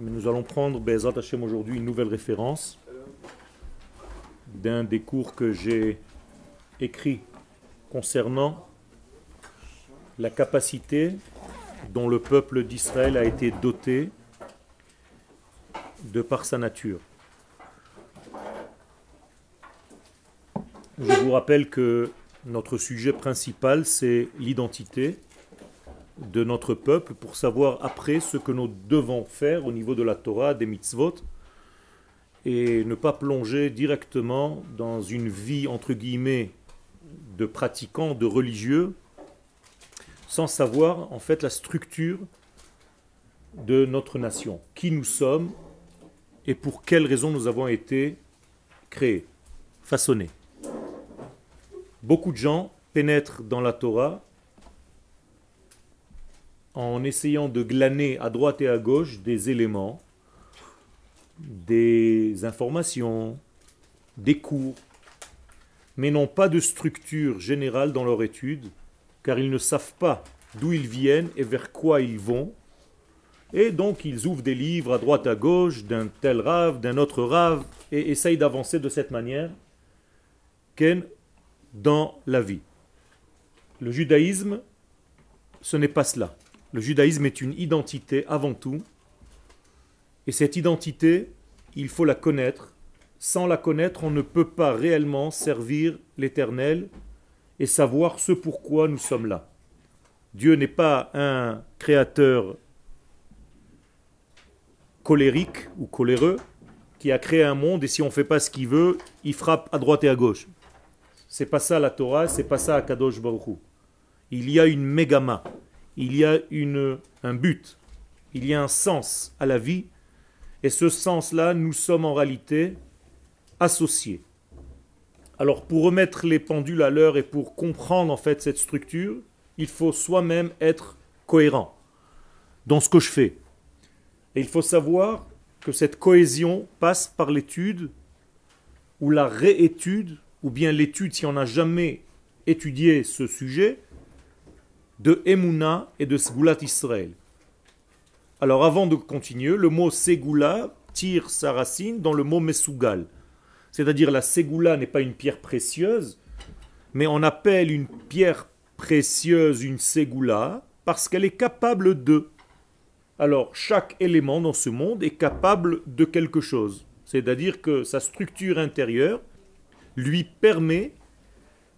Nous allons prendre Bezat Hashem aujourd'hui une nouvelle référence d'un des cours que j'ai écrit concernant la capacité dont le peuple d'Israël a été doté de par sa nature. Je vous rappelle que notre sujet principal, c'est l'identité de notre peuple pour savoir après ce que nous devons faire au niveau de la Torah, des mitzvot, et ne pas plonger directement dans une vie, entre guillemets, de pratiquants, de religieux, sans savoir en fait la structure de notre nation, qui nous sommes et pour quelles raisons nous avons été créés, façonnés. Beaucoup de gens pénètrent dans la Torah en essayant de glaner à droite et à gauche des éléments, des informations, des cours, mais n'ont pas de structure générale dans leur étude, car ils ne savent pas d'où ils viennent et vers quoi ils vont. Et donc ils ouvrent des livres à droite à gauche, d'un tel rave, d'un autre rave, et essayent d'avancer de cette manière dans la vie. Le judaïsme, ce n'est pas cela. Le judaïsme est une identité avant tout. Et cette identité, il faut la connaître. Sans la connaître, on ne peut pas réellement servir l'Éternel et savoir ce pourquoi nous sommes là. Dieu n'est pas un créateur colérique ou coléreux qui a créé un monde et si on ne fait pas ce qu'il veut, il frappe à droite et à gauche. C'est pas ça la Torah, c'est pas ça Kadosh Baruch Il y a une mégama, il y a un but, il y a un sens à la vie, et ce sens-là, nous sommes en réalité associés. Alors pour remettre les pendules à l'heure et pour comprendre en fait cette structure, il faut soi-même être cohérent dans ce que je fais. Et il faut savoir que cette cohésion passe par l'étude ou la réétude, ou bien l'étude si on n'a jamais étudié ce sujet, de Emouna et de Segulat Israël. Alors avant de continuer, le mot Segula tire sa racine dans le mot Mesugal. C'est-à-dire la Segula n'est pas une pierre précieuse, mais on appelle une pierre précieuse une Segula parce qu'elle est capable de. Alors chaque élément dans ce monde est capable de quelque chose. C'est-à-dire que sa structure intérieure lui permet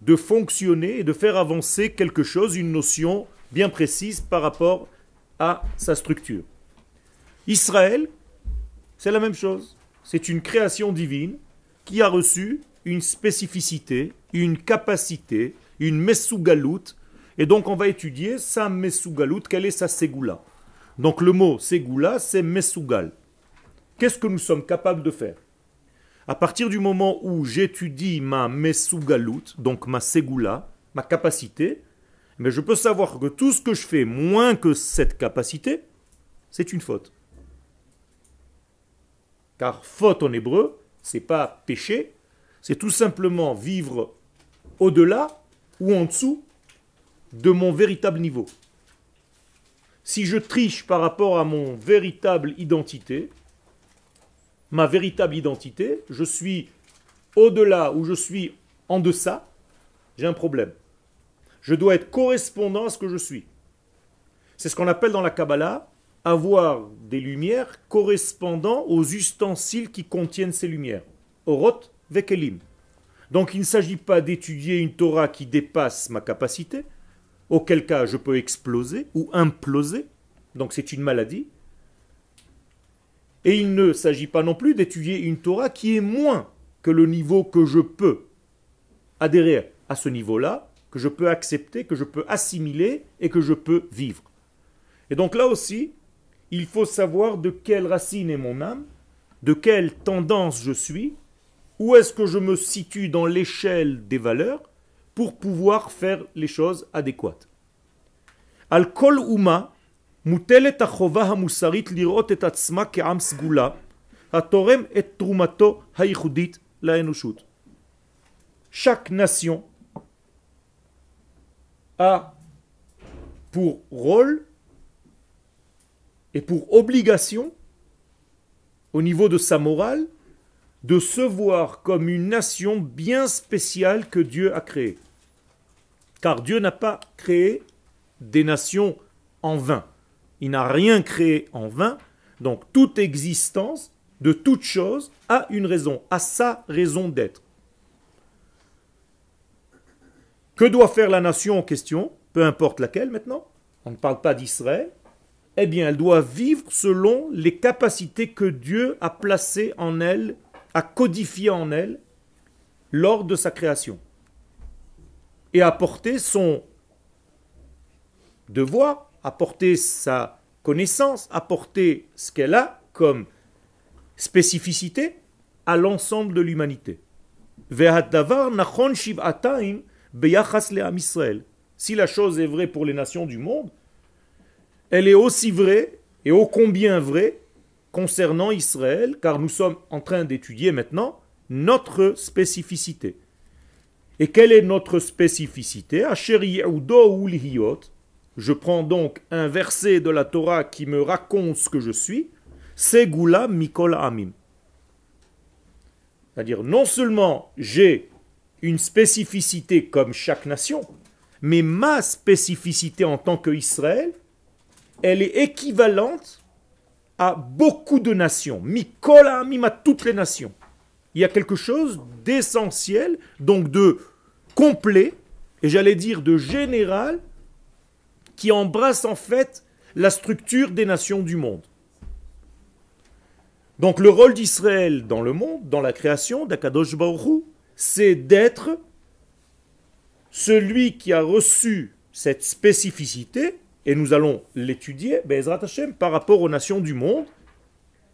de fonctionner et de faire avancer quelque chose, une notion bien précise par rapport à sa structure. Israël, c'est la même chose. C'est une création divine qui a reçu une spécificité, une capacité, une mesugalout. Et donc on va étudier sa mesugalout, quelle est sa ségoula? Donc le mot ségoula, c'est mesugal. Qu'est-ce que nous sommes capables de faire? À partir du moment où j'étudie ma mesugalout, donc ma segula, ma capacité, mais je peux savoir que tout ce que je fais moins que cette capacité, c'est une faute. Car faute en hébreu, c'est pas péché, c'est tout simplement vivre au-delà ou en dessous de mon véritable niveau. Si je triche par rapport à mon véritable identité, ma véritable identité, je suis au-delà ou je suis en deçà, j'ai un problème. Je dois être correspondant à ce que je suis. C'est ce qu'on appelle dans la Kabbalah avoir des lumières correspondant aux ustensiles qui contiennent ces lumières. Orot vekelim. Donc il ne s'agit pas d'étudier une Torah qui dépasse ma capacité, auquel cas je peux exploser ou imploser, donc c'est une maladie, et il ne s'agit pas non plus d'étudier une Torah qui est moins que le niveau que je peux adhérer à ce niveau-là, que je peux accepter, que je peux assimiler et que je peux vivre. Et donc là aussi, il faut savoir de quelle racine est mon âme, de quelle tendance je suis, où est-ce que je me situe dans l'échelle des valeurs pour pouvoir faire les choses adéquates. Al-Kol Uma, מוטלת החובה המוסרית לראות את עצמה כעם סגולה, התורם את תרומתו הייחודית לאנושות. Chaque nation a pour rôle et pour obligation au niveau de sa morale, de se voir comme une nation bien spéciale que Dieu a créée. Car Dieu n'a pas créé des nations en vain. Il n'a rien créé en vain. Donc toute existence de toute chose a une raison, a sa raison d'être. Que doit faire la nation en question, peu importe laquelle maintenant On ne parle pas d'Israël. Eh bien, elle doit vivre selon les capacités que Dieu a placées en elle, a codifiées en elle lors de sa création. Et apporter son devoir, apporter sa connaissance, apporter ce qu'elle a comme spécificité à l'ensemble de l'humanité. Si la chose est vraie pour les nations du monde, elle est aussi vraie et ô combien vraie concernant Israël, car nous sommes en train d'étudier maintenant notre spécificité. Et quelle est notre spécificité? Je prends donc un verset de la Torah qui me raconte ce que je suis. Segula Mikol Amim. C'est-à-dire, non seulement j'ai une spécificité comme chaque nation, mais ma spécificité en tant qu'Israël, elle est équivalente à beaucoup de nations. Mikol Amim à toutes les nations. Il y a quelque chose d'essentiel, donc de complet, et j'allais dire de général, qui embrasse en fait la structure des nations du monde. Donc le rôle d'Israël dans le monde, dans la création d'Akadosh Baruch c'est d'être celui qui a reçu cette spécificité, et nous allons l'étudier, Bezrat Hashem, par rapport aux nations du monde.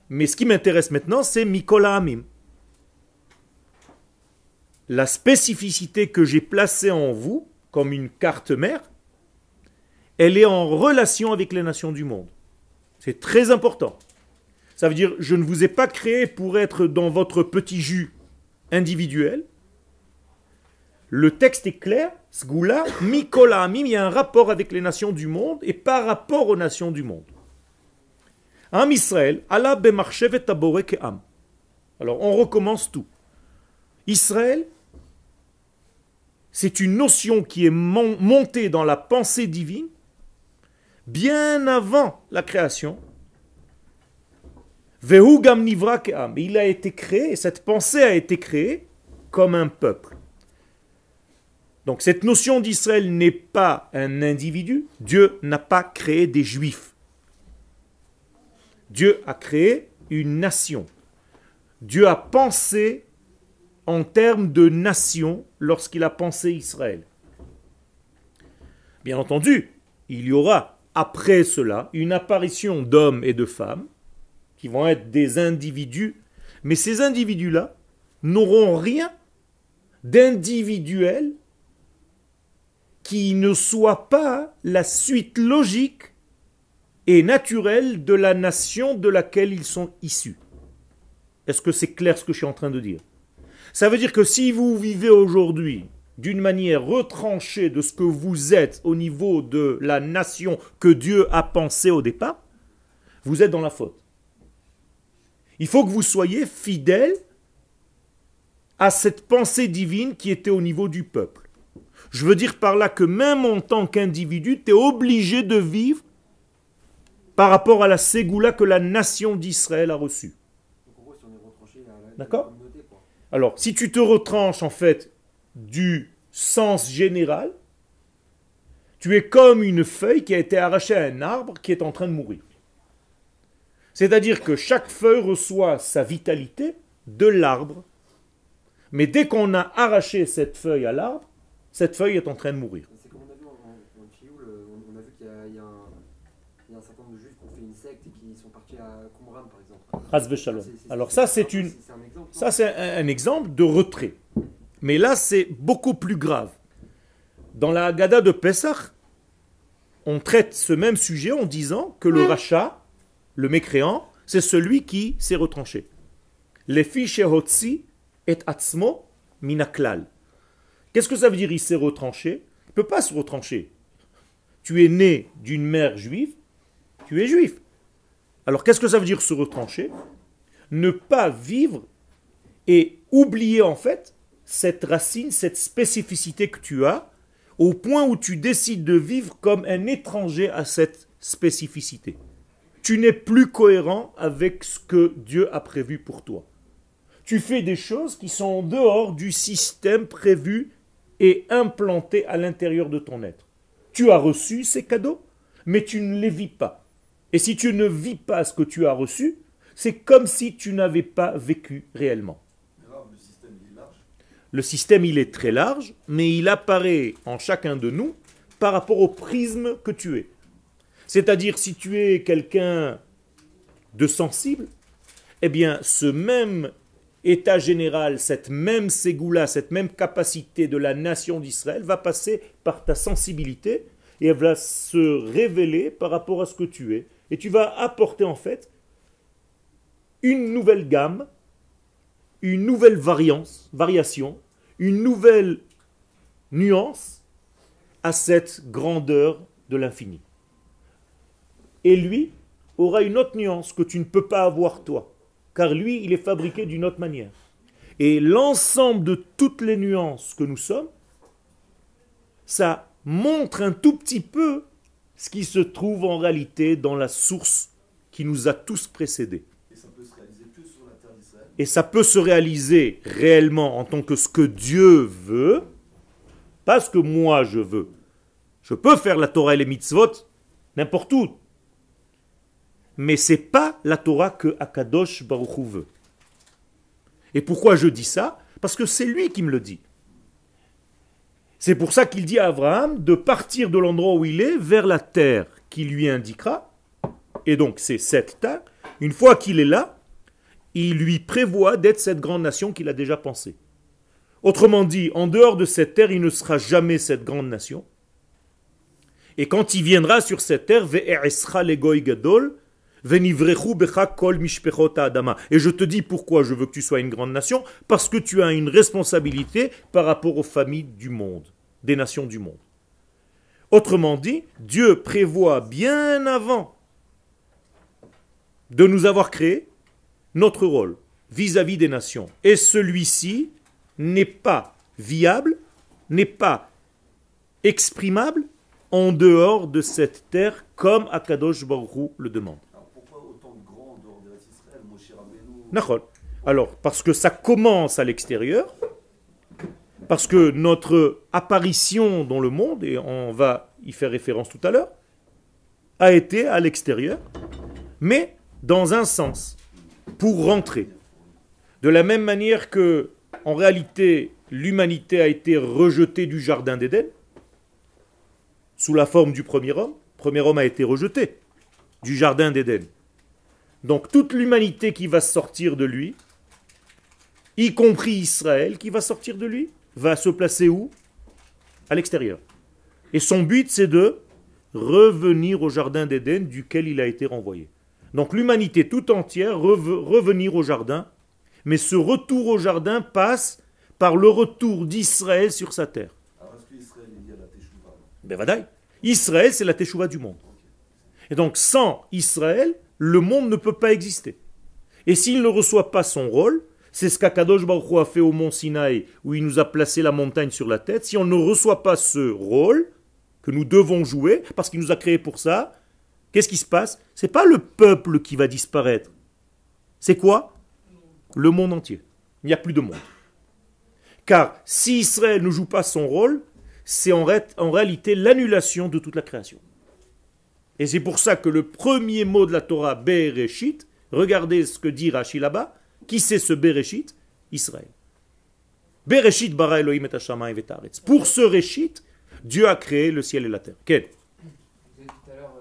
Mais ce qui m'intéresse maintenant, c'est Mikola Amim. La spécificité que j'ai placée en vous, comme une carte mère, elle est en relation avec les nations du monde. C'est très important. Ça veut dire, je ne vous ai pas créé pour être dans votre petit jus individuel. Le texte est clair, Sgoula, Mikola Amim, il y a un rapport avec les nations du monde et par rapport aux nations du monde. Israël, Allah am. Alors on recommence tout. Israël, c'est une notion qui est montée dans la pensée divine bien avant la création il a été créé, cette pensée a été créée comme un peuple. Donc cette notion d'Israël n'est pas un individu. Dieu n'a pas créé des juifs. Dieu a créé une nation. Dieu a pensé en termes de nation lorsqu'il a pensé Israël. Bien entendu, il y aura après cela une apparition d'hommes et de femmes qui vont être des individus, mais ces individus-là n'auront rien d'individuel qui ne soit pas la suite logique et naturelle de la nation de laquelle ils sont issus. Est-ce que c'est clair ce que je suis en train de dire? Ça veut dire que si vous vivez aujourd'hui d'une manière retranchée de ce que vous êtes au niveau de la nation que Dieu a pensé au départ, vous êtes dans la faute. Il faut que vous soyez fidèle à cette pensée divine qui était au niveau du peuple. Je veux dire par là que même en tant qu'individu, tu es obligé de vivre par rapport à la ségoula que la nation d'Israël a reçue. D'accord? Alors, si tu te retranches en fait du sens général, tu es comme une feuille qui a été arrachée à un arbre qui est en train de mourir. C'est-à-dire que chaque feuille reçoit sa vitalité de l'arbre. Mais dès qu'on a arraché cette feuille à l'arbre, cette feuille est en train de mourir. C'est comme on a vu en, Chioul, on a vu qu'il y, a un certain nombre de juifs qui ont fait une secte et qui sont partis à Qumran par exemple. Alors ça c'est une, ça c'est un, exemple de retrait. Mais là c'est beaucoup plus grave. Dans la Haggadah de Pesach, on traite ce même sujet en disant que le rachat le mécréant, c'est celui qui s'est retranché. Les fiches et atzmo minaklal. Qu'est-ce que ça veut dire il s'est retranché? Il ne peut pas se retrancher. Tu es né d'une mère juive, tu es juif. Alors qu'est-ce que ça veut dire se retrancher? Ne pas vivre et oublier en fait cette racine, cette spécificité que tu as, au point où tu décides de vivre comme un étranger à cette spécificité. Tu n'es plus cohérent avec ce que Dieu a prévu pour toi. Tu fais des choses qui sont en dehors du système prévu et implanté à l'intérieur de ton être. Tu as reçu ces cadeaux, mais tu ne les vis pas. Et si tu ne vis pas ce que tu as reçu, c'est comme si tu n'avais pas vécu réellement. Le système, il est très large, mais il apparaît en chacun de nous par rapport au prisme que tu es. C'est-à-dire, si tu es quelqu'un de sensible, eh bien, ce même état général, cette même ségoula, cette même capacité de la nation d'Israël va passer par ta sensibilité et elle va se révéler par rapport à ce que tu es. Et tu vas apporter en fait une nouvelle gamme, une nouvelle variance, variation, une nouvelle nuance à cette grandeur de l'infini. Et lui aura une autre nuance que tu ne peux pas avoir toi car lui, il est fabriqué d'une autre manière. Et l'ensemble de toutes les nuances que nous sommes, ça montre un tout petit peu ce qui se trouve en réalité dans la source qui nous a tous précédés. Et ça peut se réaliser réellement en tant que ce que Dieu veut, pas ce que moi je veux. Je peux faire la Torah et les mitzvot n'importe où, mais c'est pas la Torah que Akadosh Baruch veut. Et pourquoi je dis ça? Parce que c'est lui qui me le dit. C'est pour ça qu'il dit à Abraham de partir de l'endroit où il est vers la terre qui lui indiquera. Et donc c'est cette terre. Une fois qu'il est là, il lui prévoit d'être cette grande nation qu'il a déjà pensée. Autrement dit, en dehors de cette terre, il ne sera jamais cette grande nation. Et quand il viendra sur cette terre, et je te dis pourquoi je veux que tu sois une grande nation, parce que tu as une responsabilité par rapport aux familles du monde, des nations du monde. Autrement dit, Dieu prévoit bien avant de nous avoir créé notre rôle vis-à-vis des nations. Et celui-ci n'est pas viable, n'est pas exprimable en dehors de cette terre comme Akadosh Baruch le demande. Alors, parce que ça commence à l'extérieur, parce que notre apparition dans le monde, et on va y faire référence tout à l'heure, a été à l'extérieur, mais dans un sens, pour rentrer. De la même manière que, en réalité, l'humanité a été rejetée du jardin d'Éden, sous la forme du premier homme. Le premier homme a été rejeté du jardin d'Éden. Donc toute l'humanité qui va sortir de lui, y compris Israël qui va sortir de lui, va se placer où? À l'extérieur. Et son but, c'est de revenir au jardin d'Éden duquel il a été renvoyé. Donc l'humanité tout entière veut revenir au jardin, mais ce retour au jardin passe par le retour d'Israël sur sa terre. Alors est-ce qu'Israël est lié à la Ben Israël, c'est la Teshuvah du monde. Et donc sans Israël, le monde ne peut pas exister. Et s'il ne reçoit pas son rôle, c'est ce qu'Akadosh Baruch a fait au mont Sinaï, où il nous a placé la montagne sur la tête. Si on ne reçoit pas ce rôle que nous devons jouer, parce qu'il nous a créé pour ça, qu'est-ce qui se passe? C'est pas le peuple qui va disparaître. C'est quoi? Le monde entier. Il n'y a plus de monde. Car si Israël ne joue pas son rôle, c'est en, réalité l'annulation de toute la création. Et c'est pour ça que le premier mot de la Torah, Bereshit, regardez ce que dit Rashi là-bas, qui c'est ce Bereshit? Israël. Bereshit bara Elohim et Pour ce Reshit, Dieu a créé le ciel et la terre Vous avez dit tout à l'heure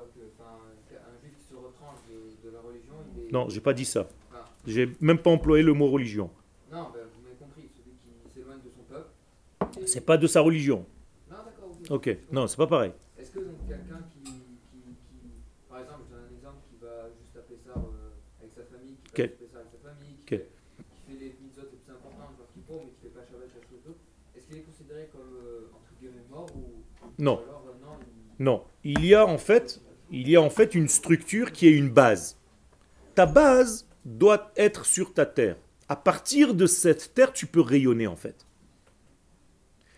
qu'un juif qui se retranche de, la religion. Il est... Non, j'ai pas dit ça. Ah. J'ai même pas employé le mot religion. Non, ben, vous m'avez compris, celui qui s'éloigne de son peuple. C'est pas de sa religion. Non, d'accord. Ok, non, c'est pas pareil. Est-ce que donc quelqu'un qui qui fait les mitzvot les plus importantes, genre qui mais qui fait pas Shabbat est-ce qu'il est considéré comme euh, entre guillemets mort ou non. Alors, euh, non, il... non, il y a en fait, il y a en fait une structure qui est une base. Ta base doit être sur ta terre. À partir de cette terre, tu peux rayonner en fait.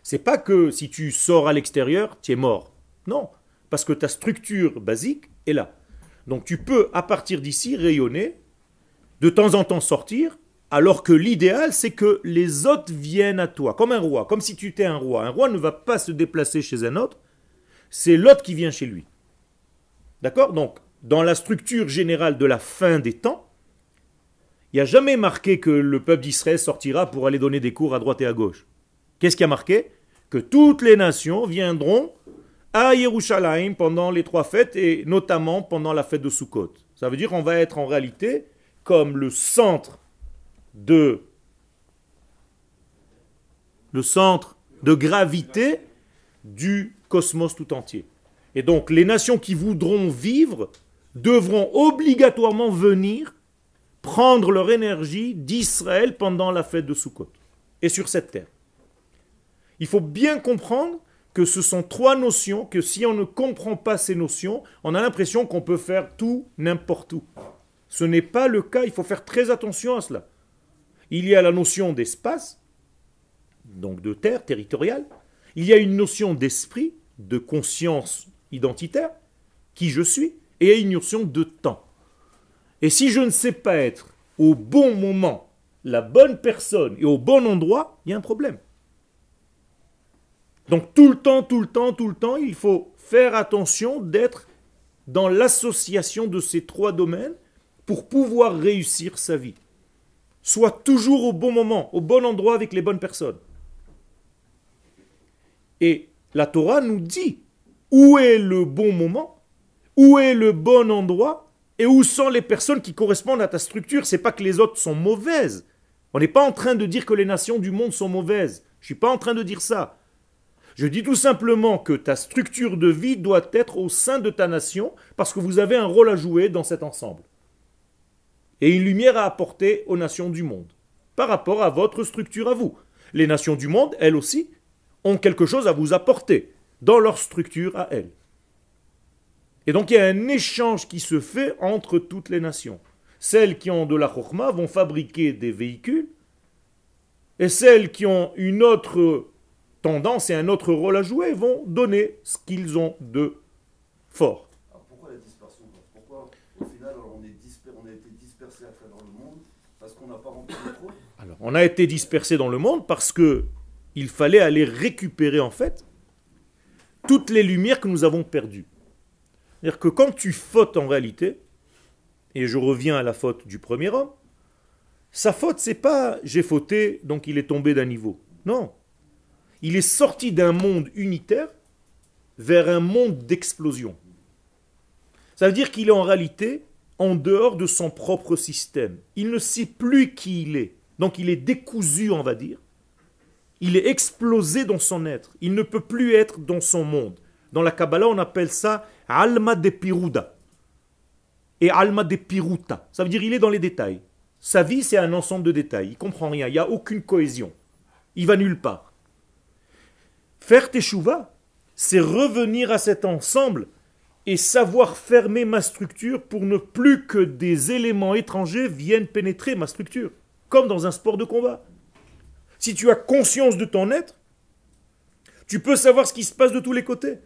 C'est pas que si tu sors à l'extérieur, tu es mort. Non, parce que ta structure basique est là. Donc tu peux, à partir d'ici, rayonner, de temps en temps sortir, alors que l'idéal, c'est que les autres viennent à toi, comme un roi, comme si tu étais un roi. Un roi ne va pas se déplacer chez un autre, c'est l'autre qui vient chez lui. D'accord? Donc, dans la structure générale de la fin des temps, il n'y a jamais marqué que le peuple d'Israël sortira pour aller donner des cours à droite et à gauche. Qu'est-ce qui a marqué? Que toutes les nations viendront à Yerushalayim pendant les trois fêtes et notamment pendant la fête de Sukkot. Ça veut dire qu'on va être en réalité comme le centre de le centre de gravité du cosmos tout entier. Et donc les nations qui voudront vivre devront obligatoirement venir prendre leur énergie d'Israël pendant la fête de Sukkot et sur cette terre. Il faut bien comprendre que ce sont trois notions que si on ne comprend pas ces notions, on a l'impression qu'on peut faire tout n'importe où. Ce n'est pas le cas, il faut faire très attention à cela. Il y a la notion d'espace, donc de terre territoriale. Il y a une notion d'esprit, de conscience identitaire, qui je suis, et il y a une notion de temps. Et si je ne sais pas être au bon moment, la bonne personne et au bon endroit, il y a un problème. Donc tout le temps, tout le temps, tout le temps, il faut faire attention d'être dans l'association de ces trois domaines pour pouvoir réussir sa vie. Soit toujours au bon moment, au bon endroit avec les bonnes personnes. Et la Torah nous dit où est le bon moment, où est le bon endroit et où sont les personnes qui correspondent à ta structure? C'est pas que les autres sont mauvaises. On n'est pas en train de dire que les nations du monde sont mauvaises. Je suis pas en train de dire ça. Je dis tout simplement que ta structure de vie doit être au sein de ta nation parce que vous avez un rôle à jouer dans cet ensemble. Et une lumière à apporter aux nations du monde par rapport à votre structure à vous. Les nations du monde, elles aussi, ont quelque chose à vous apporter dans leur structure à elles. Et donc il y a un échange qui se fait entre toutes les nations. Celles qui ont de la chokma vont fabriquer des véhicules, et celles qui ont une autre tendance et un autre rôle à jouer vont donner ce qu'ils ont de fort. Alors pourquoi la dispersion Pourquoi au final on, est on a été dispersé à travers le monde parce qu'on n'a pas rempli le rôle Alors on a été dispersé dans le monde parce que il fallait aller récupérer en fait toutes les lumières que nous avons perdues. C'est-à-dire que quand tu fautes en réalité, et je reviens à la faute du premier homme, sa faute c'est pas j'ai fauté donc il est tombé d'un niveau. Non, il est sorti d'un monde unitaire vers un monde d'explosion. Ça veut dire qu'il est en réalité en dehors de son propre système. Il ne sait plus qui il est. Donc il est décousu, on va dire. Il est explosé dans son être. Il ne peut plus être dans son monde. Dans la Kabbalah, on appelle ça Alma de Piruda. Et Alma de Piruta. Ça veut dire il est dans les détails. Sa vie, c'est un ensemble de détails. Il comprend rien. Il n'y a aucune cohésion. Il va nulle part. Faire teshuva, c'est revenir à cet ensemble et savoir fermer ma structure pour ne plus que des éléments étrangers viennent pénétrer ma structure, comme dans un sport de combat. Si tu as conscience de ton être, tu peux savoir ce qui se passe de tous les côtés.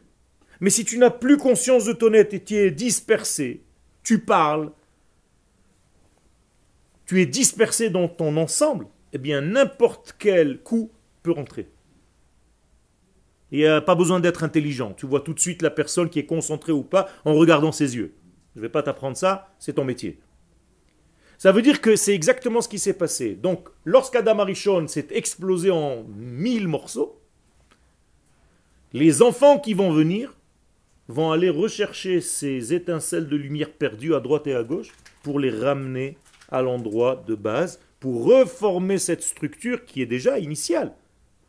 Mais si tu n'as plus conscience de ton être et tu es dispersé, tu parles, tu es dispersé dans ton ensemble, eh bien n'importe quel coup peut rentrer. Il n'y a pas besoin d'être intelligent. Tu vois tout de suite la personne qui est concentrée ou pas en regardant ses yeux. Je ne vais pas t'apprendre ça, c'est ton métier. Ça veut dire que c'est exactement ce qui s'est passé. Donc, lorsqu'Adam Arishon s'est explosé en mille morceaux, les enfants qui vont venir vont aller rechercher ces étincelles de lumière perdues à droite et à gauche pour les ramener à l'endroit de base, pour reformer cette structure qui est déjà initiale.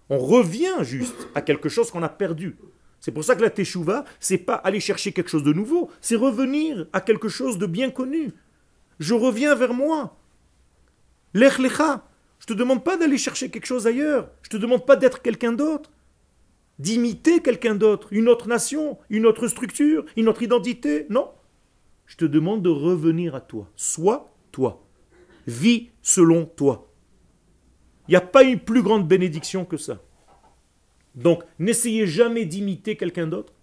On revient juste à quelque chose qu'on a perdu. C'est pour ça que la teshuva, c'est pas aller chercher quelque chose de nouveau, c'est revenir à quelque chose de bien connu. Je reviens vers moi. Lech lecha. Je te demande pas d'aller chercher quelque chose ailleurs. Je te demande pas d'être quelqu'un d'autre. D'imiter quelqu'un d'autre, une autre nation, une autre structure, une autre identité. Non. Je te demande de revenir à toi. Sois toi. vis selon toi. Il n'y a pas une plus grande bénédiction que ça. Donc, n'essayez jamais d'imiter quelqu'un d'autre.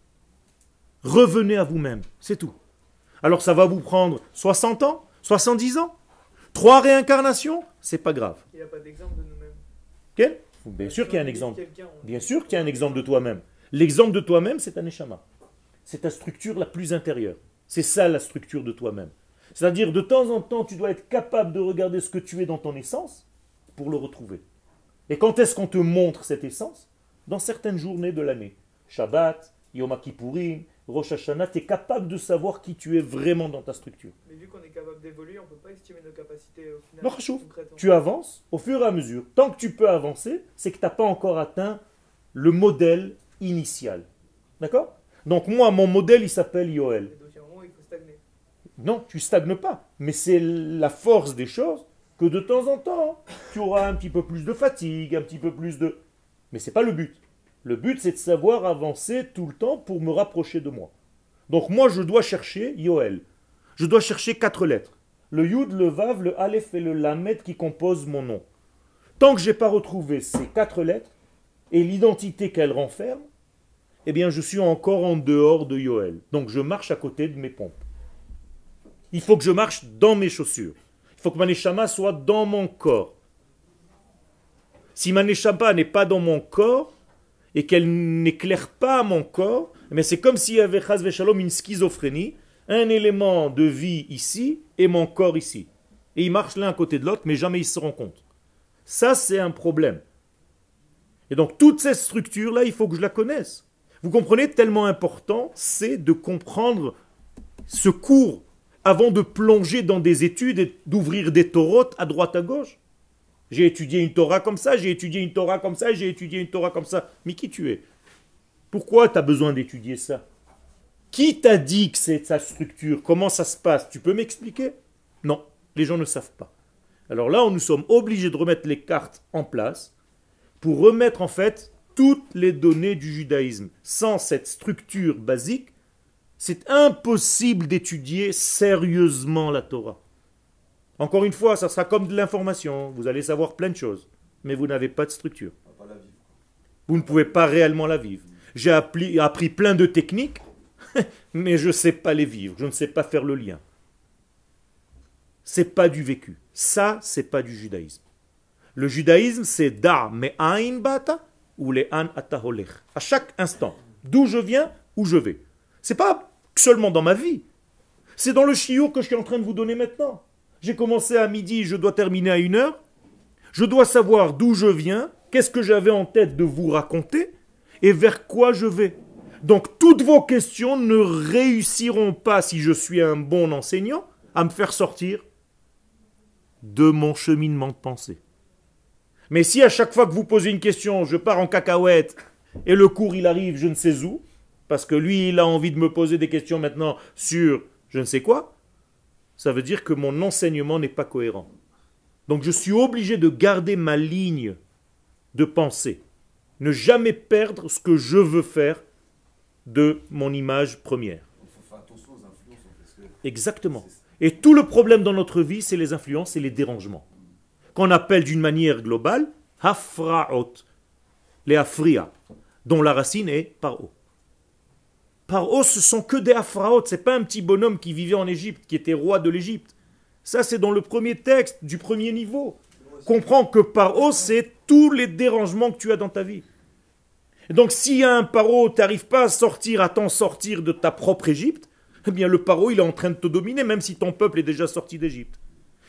Revenez à vous-même, c'est tout. Alors ça va vous prendre 60 ans, 70 ans, trois réincarnations, c'est pas grave. Il n'y a pas d'exemple de nous-mêmes. Quel? Bien sûr qu'il y a un exemple. Bien sûr qu'il y a un exemple de toi-même. L'exemple de toi-même, c'est un échama. C'est ta structure la plus intérieure. C'est ça la structure de toi-même. C'est-à-dire, de temps en temps, tu dois être capable de regarder ce que tu es dans ton essence pour le retrouver. Et quand est-ce qu'on te montre cette essence? Dans certaines journées de l'année. Shabbat, Yom Kippourim, Rosh Hashanah, tu es capable de savoir qui tu es vraiment dans ta structure. Mais vu qu'on est capable d'évoluer, on ne peut pas estimer nos capacités au final. Non, concrètement. Tu avances au fur et à mesure. Tant que tu peux avancer, c'est que tu n'as pas encore atteint le modèle initial. D'accord? Donc moi, mon modèle, il s'appelle Yoel. Et donc, à un moment, il faut stagner. Non, tu stagnes pas. Mais c'est la force des choses que de temps en temps, tu auras un petit peu plus de fatigue, un petit peu plus de... Mais c'est pas le but. Le but, c'est de savoir avancer tout le temps pour me rapprocher de moi. Donc moi, je dois chercher Yoel. Je dois chercher quatre lettres. Le Yud, le Vav, le Aleph et le Lamed qui composent mon nom. Tant que je n'ai pas retrouvé ces quatre lettres et l'identité qu'elles renferment, eh bien, je suis encore en dehors de Yoel. Donc je marche à côté de mes pompes. Il faut que je marche dans mes chaussures. Il faut que ma neshama soit dans mon corps. Si ma neshama n'est pas dans mon corps et qu'elle n'éclaire pas mon corps, bien, c'est comme s'il y avait une schizophrénie, un élément de vie ici et mon corps ici. Et ils marchent l'un à côté de l'autre, mais jamais ils se rencontrent. Ça, c'est un problème. Et donc, toute cette structure-là, il faut que je la connaisse. Vous comprenez, tellement important, c'est de comprendre ce cours avant de plonger dans des études et d'ouvrir des taurotes à droite à gauche. J'ai étudié une Torah comme ça, j'ai étudié une Torah comme ça, j'ai étudié une Torah comme ça. Mais qui tu es? Pourquoi tu as besoin d'étudier ça? Qui t'a dit que c'est sa structure? Comment ça se passe? Tu peux m'expliquer? Non, les gens ne savent pas. Alors là, nous sommes obligés de remettre les cartes en place pour remettre en fait toutes les données du judaïsme. Sans cette structure basique, c'est impossible d'étudier sérieusement la Torah. Encore une fois, ça sera comme de l'information. Vous allez savoir plein de choses, mais vous n'avez pas de structure. Vous ne pouvez pas réellement la vivre. J'ai appris, appris plein de techniques, mais je ne sais pas les vivre. Je ne sais pas faire le lien. C'est pas du vécu. Ça, c'est pas du judaïsme. Le judaïsme, c'est da me ain bata ou le an ataholech. À chaque instant, d'où je viens, où je vais. C'est pas seulement dans ma vie. C'est dans le chiot que je suis en train de vous donner maintenant. J'ai commencé à midi, je dois terminer à une heure. Je dois savoir d'où je viens, qu'est-ce que j'avais en tête de vous raconter et vers quoi je vais. Donc toutes vos questions ne réussiront pas, si je suis un bon enseignant, à me faire sortir de mon cheminement de pensée. Mais si à chaque fois que vous posez une question, je pars en cacahuète et le cours il arrive je ne sais où, parce que lui il a envie de me poser des questions maintenant sur je ne sais quoi, ça veut dire que mon enseignement n'est pas cohérent. Donc je suis obligé de garder ma ligne de pensée, ne jamais perdre ce que je veux faire de mon image première. Exactement. Et tout le problème dans notre vie, c'est les influences et les dérangements. Qu'on appelle d'une manière globale hafraot, les afria, dont la racine est paro. Paro, ce sont que des hafraot, c'est pas un petit bonhomme qui vivait en Égypte, qui était roi de l'Égypte. Ça, c'est dans le premier texte du premier niveau. Comprends que paro, c'est tous les dérangements que tu as dans ta vie. Donc, si un paro, tu n'arrives pas à sortir, à t'en sortir de ta propre Égypte, eh bien, le paro, il est en train de te dominer, même si ton peuple est déjà sorti d'Égypte.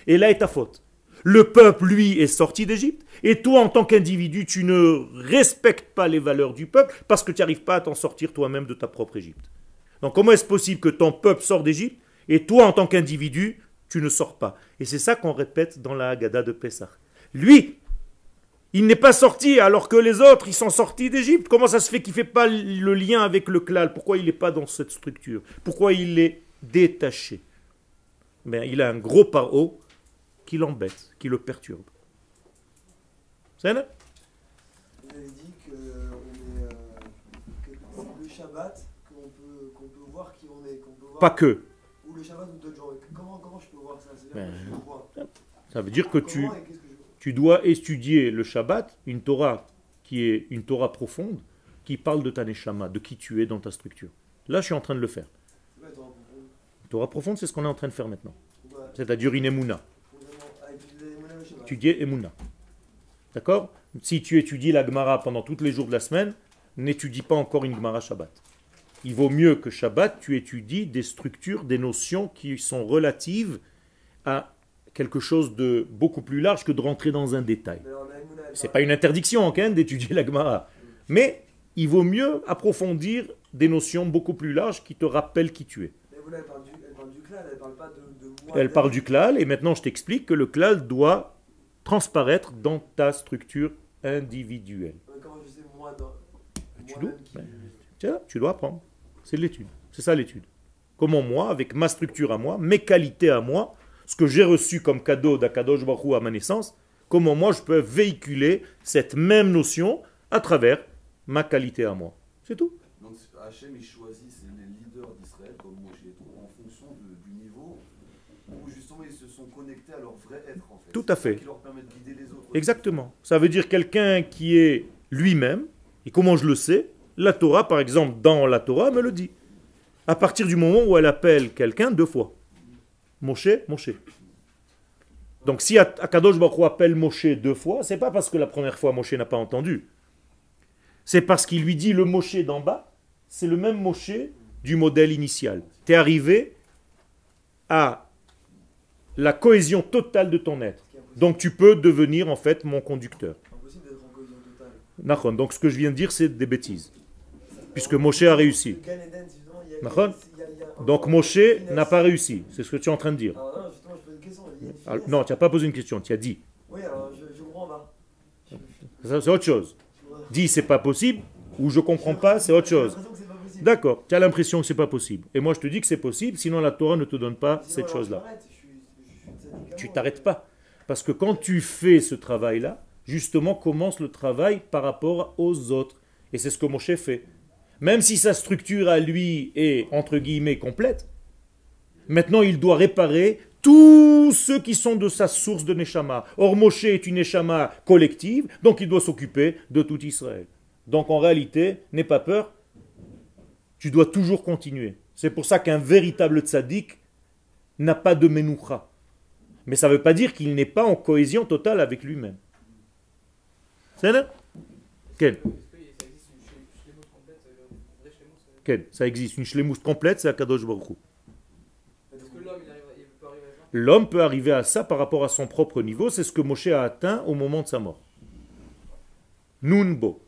Et là est ta faute. Le peuple, lui, est sorti d'Égypte, et toi, en tant qu'individu, tu ne respectes pas les valeurs du peuple parce que tu n'arrives pas à t'en sortir toi-même de ta propre Égypte. Donc, comment est-ce possible que ton peuple sort d'Égypte, et toi, en tant qu'individu, tu ne sors pas? Et c'est ça qu'on répète dans la Haggadah de Pessah. Lui, il n'est pas sorti alors que les autres, ils sont sortis d'Égypte. Comment ça se fait qu'il ne fait pas le lien avec le klal? Pourquoi il n'est pas dans cette structure? Pourquoi il est détaché? Ben, Il a un gros paro qui l'embête, qui le perturbe. C'est là Vous avez dit que, on est, euh, que c'est le Shabbat qu'on peut, qu'on peut voir qui on est, qu'on peut voir. Pas que. Ou le Shabbat ou d'autres jours. Comment, comment je peux voir ça? Ben, je veut dire que tu, que je... dois étudier le Shabbat, une Torah qui est une Torah profonde, qui parle de ta neshama, de qui tu es dans ta structure. Là, je suis en train de le faire. Torah profonde, c'est ce qu'on est en train de faire maintenant. C'est-à-dire une. pour vraiment- ah, étudier les monnaies au Shabbat. Étudier Emouna. D'accord? Si tu étudies la Gemara pendant tous les jours de la semaine, n'étudie pas encore une Gemara Shabbat. Il vaut mieux que Shabbat, tu étudies des structures, des notions qui sont relatives à quelque chose de beaucoup plus large que de rentrer dans un détail. C'est pas une interdiction hein, d'étudier la Gemara. Mais il vaut mieux approfondir des notions beaucoup plus larges qui te rappellent qui tu es. Elle parle du klal et maintenant je t'explique que le klal doit transparaître dans ta structure individuelle. Mais Comment je sais moi dans. tu dois- qui- ben, tu dois apprendre. C'est de l'étude. C'est ça l'étude. Comment moi, avec ma structure à moi, mes qualités à moi, ce que j'ai reçu comme cadeau d'Akadosh Baruch à ma naissance, comment moi je peux véhiculer cette même notion à travers ma qualité à moi. C'est tout. Donc Hachem, il choisit c'est les leaders d'Israël, comme Moshe et tout, en fonction de- du niveau où justement ils se sont connectés à leur vrai être en fait. Tout à ça fait. Qui leur permet de guider les autres. Exactement. Ça veut dire quelqu'un qui est lui-même. Et comment je le sais La Torah, par exemple, dans la Torah, me le dit. À partir du moment où elle appelle quelqu'un deux fois. Moshe, Moshe. Donc si Ak- Akadosh Baruch appelle Moshe deux fois, c'est pas parce que la première fois Moshe n'a pas entendu. C'est parce qu'il lui dit le Moshe d'en bas, c'est le même Moshe du modèle initial. Tu es arrivé à la cohésion totale de ton être. Donc tu peux devenir en fait mon conducteur. En cohésion. Donc ce que je viens de dire, c'est des bêtises. Puisque Moshe a réussi. Donc Moshe n'a pas réussi. C'est ce que tu es en train de dire. Alors non, justement, je pose une question. il y a une Alors, finesse. non, tu n'as pas posé une question, tu as dit. Oui, alors je, je comprends pas. C'est autre chose. Dis c'est pas possible ou je comprends pas, c'est autre chose. D'accord, tu as l'impression que c'est pas possible. Et moi je te dis que c'est possible, sinon la Torah ne te donne pas Sinon, cette chose-là. je m'arrête, je suis- je suis tzaddik à Tu t'arrêtes pas. Parce que quand tu fais ce travail-là, justement commence le travail par rapport aux autres. Et c'est ce que Moshe fait. Même si sa structure à lui est, entre guillemets, complète, maintenant il doit réparer tous ceux qui sont de sa source de Neshama. Or Moshe est une Neshama collective, donc il doit s'occuper de tout Israël. Donc en réalité, n'aie pas peur, tu dois toujours continuer. C'est pour ça qu'un véritable tzaddik n'a pas de menoucha. Mais ça ne veut pas dire qu'il n'est pas en cohésion totale avec lui-même. C'est là? Quel ça existe une shlemut complète, c'est Akadosh Baruch l'homme, peut arriver à ça L'homme peut arriver à ça par rapport à son propre niveau. C'est ce que Moshe a atteint au moment de sa mort. Nun bo.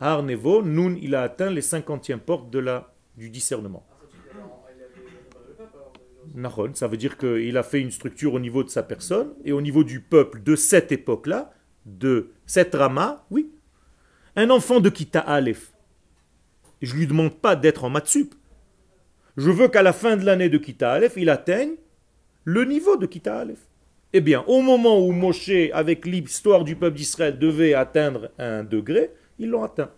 Har nevo, Nun, il a atteint les cinquantièmes portes de du discernement. Nahon, ça veut dire qu'il a fait une structure au niveau de sa personne et au niveau du peuple de cette époque-là, de cette rama, oui. Un enfant de Kita Aleph, je ne lui demande pas d'être en Matsup. Je veux qu'à la fin de l'année de Kita Aleph, il atteigne le niveau de Kita Aleph. Eh bien, au moment où Moshe, avec l'histoire du peuple d'Israël, devait atteindre un degré, ils l'ont atteint.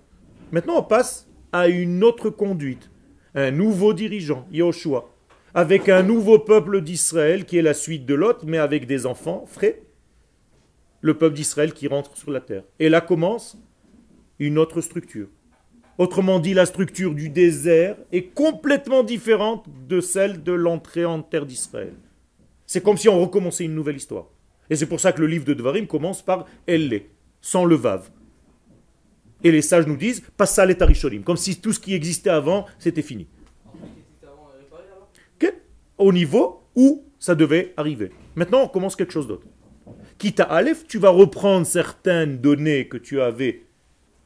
Maintenant, on passe à une autre conduite. Un nouveau dirigeant, Yahushua, avec un nouveau peuple d'Israël qui est la suite de l'autre, mais avec des enfants frais. Le peuple d'Israël qui rentre sur la terre. Et là commence une autre structure. Autrement dit, la structure du désert est complètement différente de celle de l'entrée en terre d'Israël. C'est comme si on recommençait une nouvelle histoire. Et c'est pour ça que le livre de Devarim commence par Elle, sans le Vav. Et les sages nous disent Passal et Tarisholim, comme si tout ce qui existait avant, c'était fini. Ce qui existait avant est réparé, alors Ok Au niveau où ça devait arriver. Maintenant, on commence quelque chose d'autre. Quitte à Aleph, tu vas reprendre certaines données que tu avais,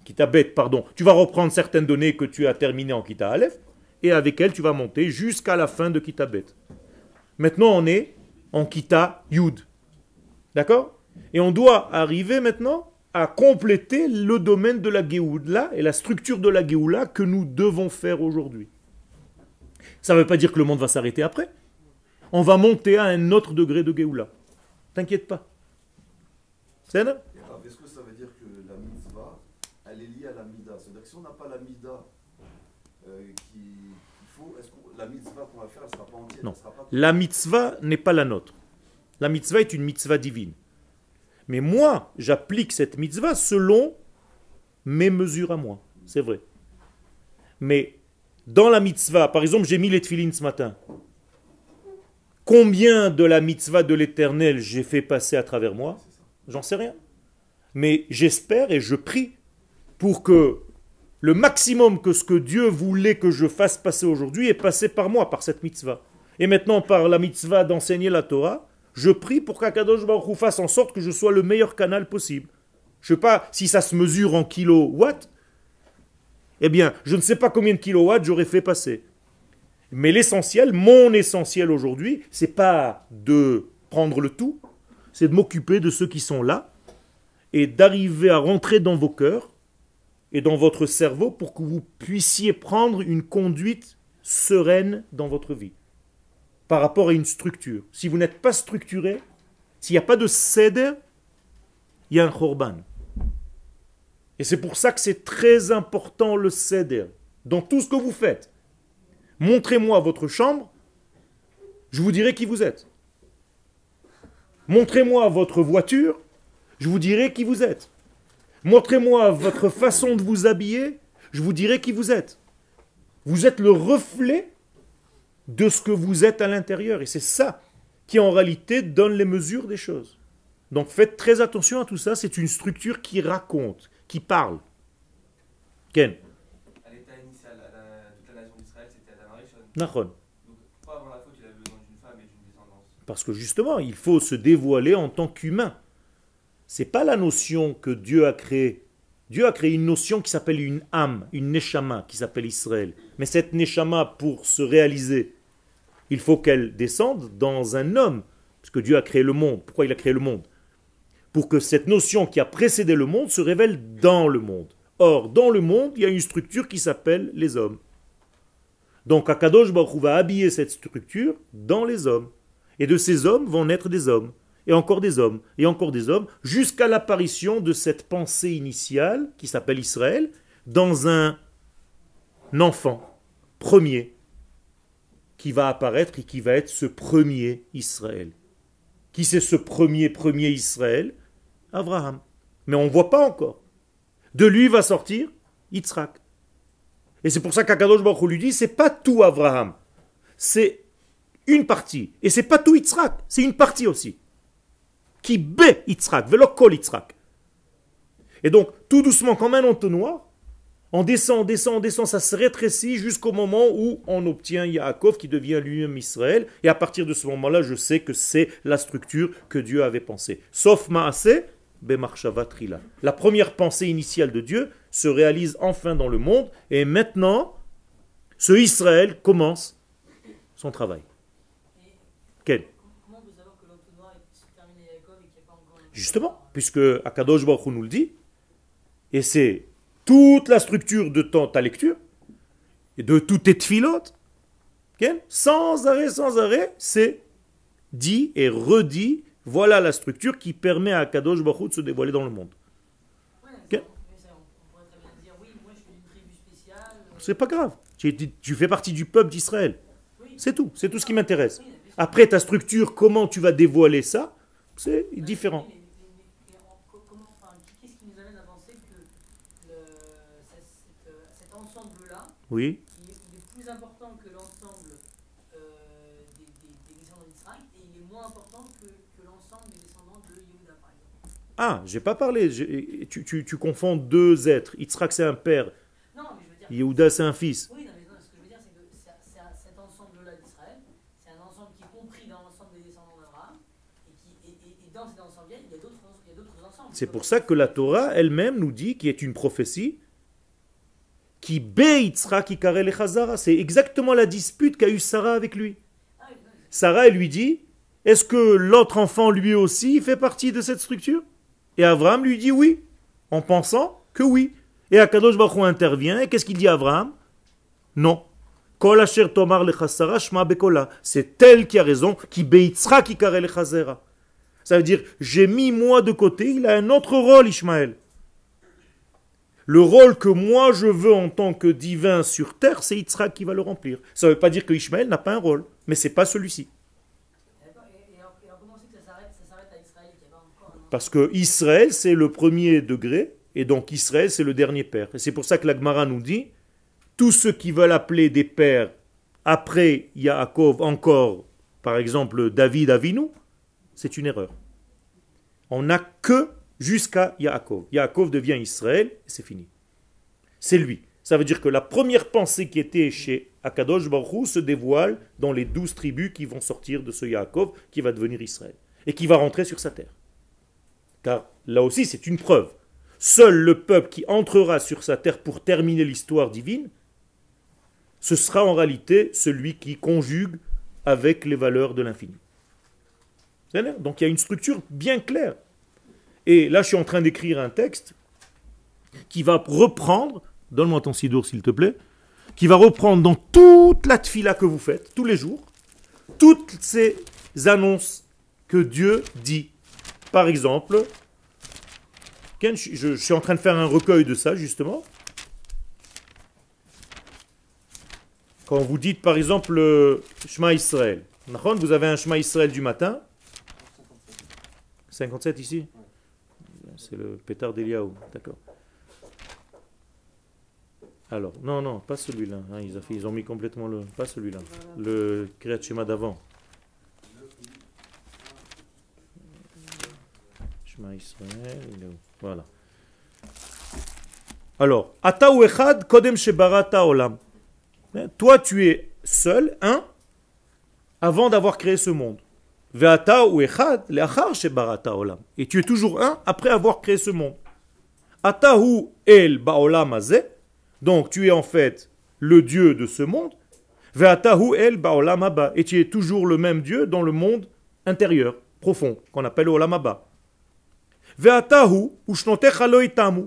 Kita bête, pardon, tu vas reprendre certaines données que tu as terminées en Kita Aleph, et avec elles, tu vas monter jusqu'à la fin de Kita bête. Maintenant, on est en Kita Yud. D'accord? Et on doit arriver maintenant à compléter le domaine de la Géoula et la structure de la Géoula que nous devons faire aujourd'hui. Ça ne veut pas dire que le monde va s'arrêter après. On va monter à un autre degré de Géoula. T'inquiète pas. C'est Est-ce que ça veut dire que la mitzvah, elle est liée à la mida? C'est-à-dire que si on n'a pas la mida euh, qui- qu'il faut, est-ce que la mitzvah qu'on va faire, elle ne sera pas entière Non. pas La mitzvah n'est pas la nôtre. La mitzvah est une mitzvah divine. Mais moi, j'applique cette mitzvah selon mes mesures à moi. C'est vrai. Mais dans la mitzvah, par exemple, j'ai mis les tefilines ce matin. Combien de la mitzvah de l'éternel j'ai fait passer à travers moi? J'en sais rien. Mais j'espère et je prie pour que le maximum que ce que Dieu voulait que je fasse passer aujourd'hui est passé par moi, par cette mitzvah. Et maintenant, par la mitzvah d'enseigner la Torah, je prie pour qu'Akadosh Baruch Hu fasse en sorte que je sois le meilleur canal possible. Je ne sais pas si ça se mesure en kilowatts. Eh bien, je ne sais pas combien de kilowatts j'aurais fait passer. Mais l'essentiel, mon essentiel aujourd'hui, c'est pas de prendre le tout, c'est de m'occuper de ceux qui sont là et d'arriver à rentrer dans vos cœurs et dans votre cerveau pour que vous puissiez prendre une conduite sereine dans votre vie par rapport à une structure. Si vous n'êtes pas structuré, s'il n'y a pas de cèdre, il y a un khorban. Et c'est pour ça que c'est très important le cèdre dans tout ce que vous faites. Montrez-moi votre chambre, je vous dirai qui vous êtes. Montrez-moi votre voiture, je vous dirai qui vous êtes. Montrez-moi votre façon de vous habiller, je vous dirai qui vous êtes. Vous êtes le reflet de ce que vous êtes à l'intérieur. Et c'est ça qui en réalité donne les mesures des choses. Donc faites très attention à tout ça, c'est une structure qui raconte, qui parle. Ken À l'état initial, à la- toute la nation d'Israël, c'était Adam Arishon. Nachon. Donc, pas avant la faute, il avait besoin d'une femme et d'une descendance. Parce que justement, il faut se dévoiler en tant qu'humain. C'est pas la notion que Dieu a créée. Dieu a créé une notion qui s'appelle une âme, une neshama, qui s'appelle Israël. Mais cette neshama, pour se réaliser, il faut qu'elle descende dans un homme. Parce que Dieu a créé le monde. Pourquoi il a créé le monde? Pour que cette notion qui a précédé le monde se révèle dans le monde. Or, dans le monde, il y a une structure qui s'appelle les hommes. Donc, Akadosh Baruch va habiller cette structure dans les hommes. Et de ces hommes vont naître des hommes, et encore des hommes, et encore des hommes, jusqu'à l'apparition de cette pensée initiale, qui s'appelle Israël, dans un enfant premier, qui va apparaître et qui va être ce premier Israël. Qui c'est ce premier premier Israël? Abraham. Mais on ne voit pas encore. De lui va sortir Yitzhak. Et c'est pour ça qu'Akadosh Baruch lui dit, c'est pas tout Abraham. C'est une partie. Et c'est pas tout Yitzhak, c'est une partie aussi. Qui bé Yitzhak, velo kol Yitzhak. Et donc, tout doucement, comme un entonnoir, on descend, on descend, on descend, ça se rétrécit jusqu'au moment où on obtient Yaakov qui devient lui-même Israël. Et à partir de ce moment-là, je sais que c'est la structure que Dieu avait pensée. Sauf Maaseh, Bemarshava Trila. La première pensée initiale de Dieu se réalise enfin dans le monde. Et maintenant, ce Israël commence son travail. Quel? Justement, puisque Akadosh Baruch nous le dit, et c'est toute la structure de ton- ta lecture, et de toutes tes tfilotes, sans arrêt, sans arrêt, c'est dit et redit, voilà la structure qui permet à Akadosh Baruch de se dévoiler dans le monde. Ouais, Ok. mais ça, on, on pourrait très bien dire oui, moi je suis d'une tribu spéciale. euh, C'est pas grave, tu, tu- fais partie du peuple d'Israël. C'est tout, c'est tout ce qui m'intéresse. Après ta structure, comment tu vas dévoiler ça, c'est différent. Oui, il, est- il est plus important que l'ensemble euh, des, des- des descendants d'Israël et il est moins important que, que l'ensemble des descendants de Yehuda, par exemple. Ah, j'ai pas parlé. Tu, tu- tu confonds deux êtres. Yitzhak, c'est un père. Non, mais je veux dire. Yehuda, c'est un fils. Oui, non, mais non, ce que je veux dire, c'est que un- cet ensemble-là d'Israël, c'est un ensemble qui est compris dans l'ensemble des descendants d'Abraham, et, qui, et, et- et dans cet ensemble-là, il y a d'autres ensembles. C'est pour ça que la Torah elle-même nous dit, qui est une prophétie, qui bé Yitzhak ikarel echazara. C'est exactement la dispute qu'a eu Sarah avec lui. Ah Sarah, elle lui dit, est-ce que l'autre enfant, lui aussi, fait partie de cette structure? Et Abraham lui dit oui, en pensant que oui. Et Akadosh Baruch intervient, et qu'est-ce qu'il dit à Abraham? Non. C'est elle qui a raison, qui beitzra qui. Ça veut dire, j'ai mis moi de côté, il a un autre rôle, Ishmaël. Le rôle que moi je veux en tant que divin sur terre, c'est Yitzhak qui va le remplir. Ça ne veut pas dire que Ishmaël n'a pas un rôle, mais c'est pas celui-ci. Parce que Israël, c'est le premier degré, et donc Israël, c'est le dernier père. Et c'est pour ça que la Gemara nous dit, tous ceux qui veulent appeler des pères après Yaakov encore, par exemple David Avinu, c'est une erreur. On n'a que jusqu'à Yaakov. Yaakov devient Israël, et c'est fini. C'est lui. Ça veut dire que la première pensée qui était chez Akadosh Baruch se dévoile dans les douze tribus qui vont sortir de ce Yaakov, qui va devenir Israël, et qui va rentrer sur sa terre. Car là aussi, c'est une preuve. Seul le peuple qui entrera sur sa terre pour terminer l'histoire divine, ce sera en réalité celui qui conjugue avec les valeurs de l'infini. Donc il y a une structure bien claire. Et là, je suis en train d'écrire un texte qui va reprendre, donne-moi ton sidour s'il te plaît, qui va reprendre dans toute la tfila que vous faites, tous les jours, toutes ces annonces que Dieu dit. Par exemple, Je, je suis en train de faire un recueil de ça, justement. Quand vous dites, par exemple, le Shema Israël, vous avez un Shema Israël du matin, 57 ici C'est le pétard d'Eliaou, d'accord. Alors, non, non, pas celui-là. hein, ils, ont fait- ils ont mis complètement le. Pas celui-là. Le Kriyat Shema d'avant. Shema Israël, il est où? Voilà. Alors, Kodem Shebarata Olam. Hein, Toi, tu es seul, un, avant d'avoir créé ce monde. Et tu es toujours un après avoir créé ce monde. Atahu El Baolam. Donc, tu es en fait le Dieu de ce monde. Ve'atahu El Baolam. Et tu es toujours le même Dieu dans le monde intérieur, profond, qu'on appelle Olam Haba.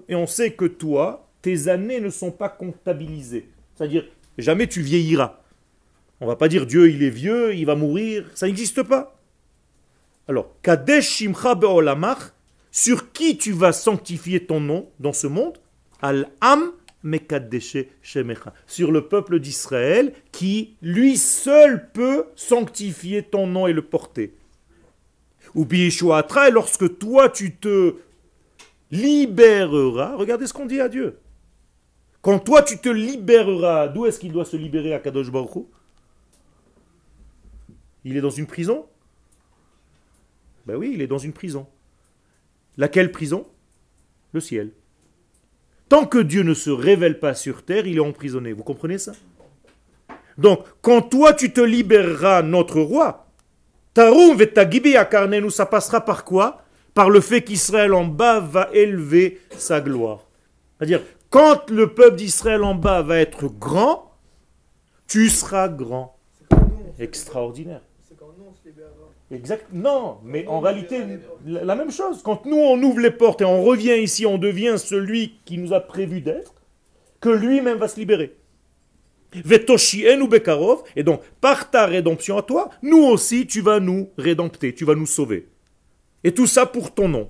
Et on sait que toi, tes années ne sont pas comptabilisées. C'est-à-dire, jamais tu vieilliras. On va pas dire Dieu, il est vieux, il va mourir. Ça n'existe pas. Alors, Kadesh Shimcha Be'olamach, sur qui tu vas sanctifier ton nom dans ce monde? Al-Am Mekadeshe Shemecha. Sur le peuple d'Israël qui, lui seul, peut sanctifier ton nom et le porter. Ou Biyeshuatra, et lorsque toi tu te libéreras, regardez ce qu'on dit à Dieu. Quand toi tu te libéreras, d'où est-ce qu'il doit se libérer à Kadosh Baruch Il est dans une prison? Ben oui, il est dans une prison. Laquelle prison? Le ciel. Tant que Dieu ne se révèle pas sur terre, il est emprisonné. Vous comprenez ça? Donc, quand toi tu te libéreras, notre roi, Tarum vetagibi akarnenu, ça passera par quoi? Par le fait qu'Israël en bas va élever sa gloire. C'est-à-dire, quand le peuple d'Israël en bas va être grand, tu seras grand. Nous, Extraordinaire. nous. Exact. Non, mais en réalité, la la même chose. Quand nous, on ouvre les portes et on revient ici, on devient celui qui nous a prévu d'être, que lui-même va se libérer. Bekarov, et donc, par ta rédemption à toi, nous aussi, tu vas nous rédempter, tu vas nous sauver. Et tout ça pour ton nom.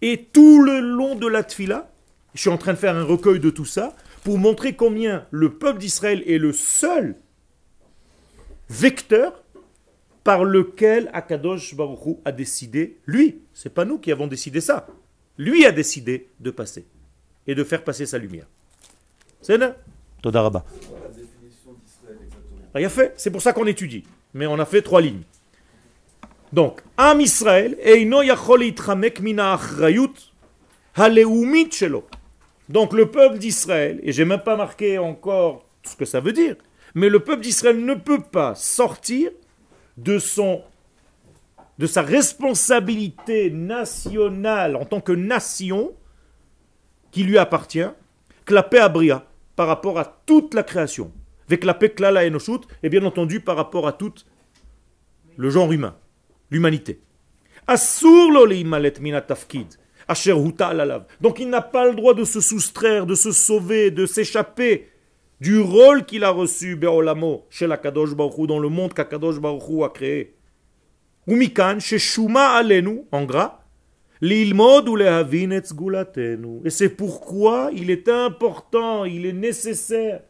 Et tout le long de la tfila, je suis en train de faire un recueil de tout ça, pour montrer combien le peuple d'Israël est le seul vecteur par lequel Akadosh Baruch Hu a décidé, lui, c'est pas nous qui avons décidé ça, lui a décidé de passer et de faire passer sa lumière. C'est là Todaraba. La fait, c'est pour ça qu'on étudie. Mais on a fait trois lignes. Donc, Am Israël. Donc le peuple d'Israël, et j'ai même pas marqué encore ce que ça veut dire, mais le peuple d'Israël ne peut pas sortir de son de sa responsabilité nationale en tant que nation qui lui appartient, clapé à Bria, par rapport à toute la création. Avec la Klala Enoshut, et bien entendu par rapport à tout le genre humain, l'humanité. Donc il n'a pas le droit de se soustraire, de se sauver, de s'échapper du rôle qu'il a reçu Beolamo, chez la Kadosh Baruch dans le monde qu'Akadosh Baruch a créé. Umikan, chez Shuma Alenu, en gras, et c'est pourquoi il est important, il est nécessaire,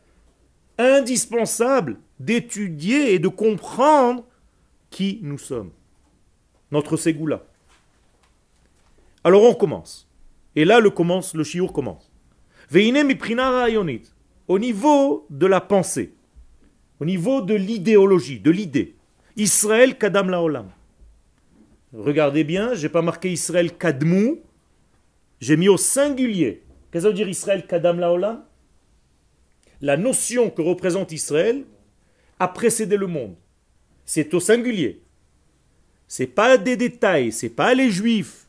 indispensable d'étudier et de comprendre qui nous sommes. Notre ségoula. Alors on commence. Et là, le, commence, le shiur commence. Au niveau de la pensée, au niveau de l'idéologie, de l'idée. Israël kadam laolam. Regardez bien, j'ai pas marqué Israël kadmou, j'ai mis au singulier. Qu'est-ce que ça veut dire Israël kadam laolam? La notion que représente Israël a précédé le monde. C'est au singulier. C'est pas des détails, c'est pas les juifs.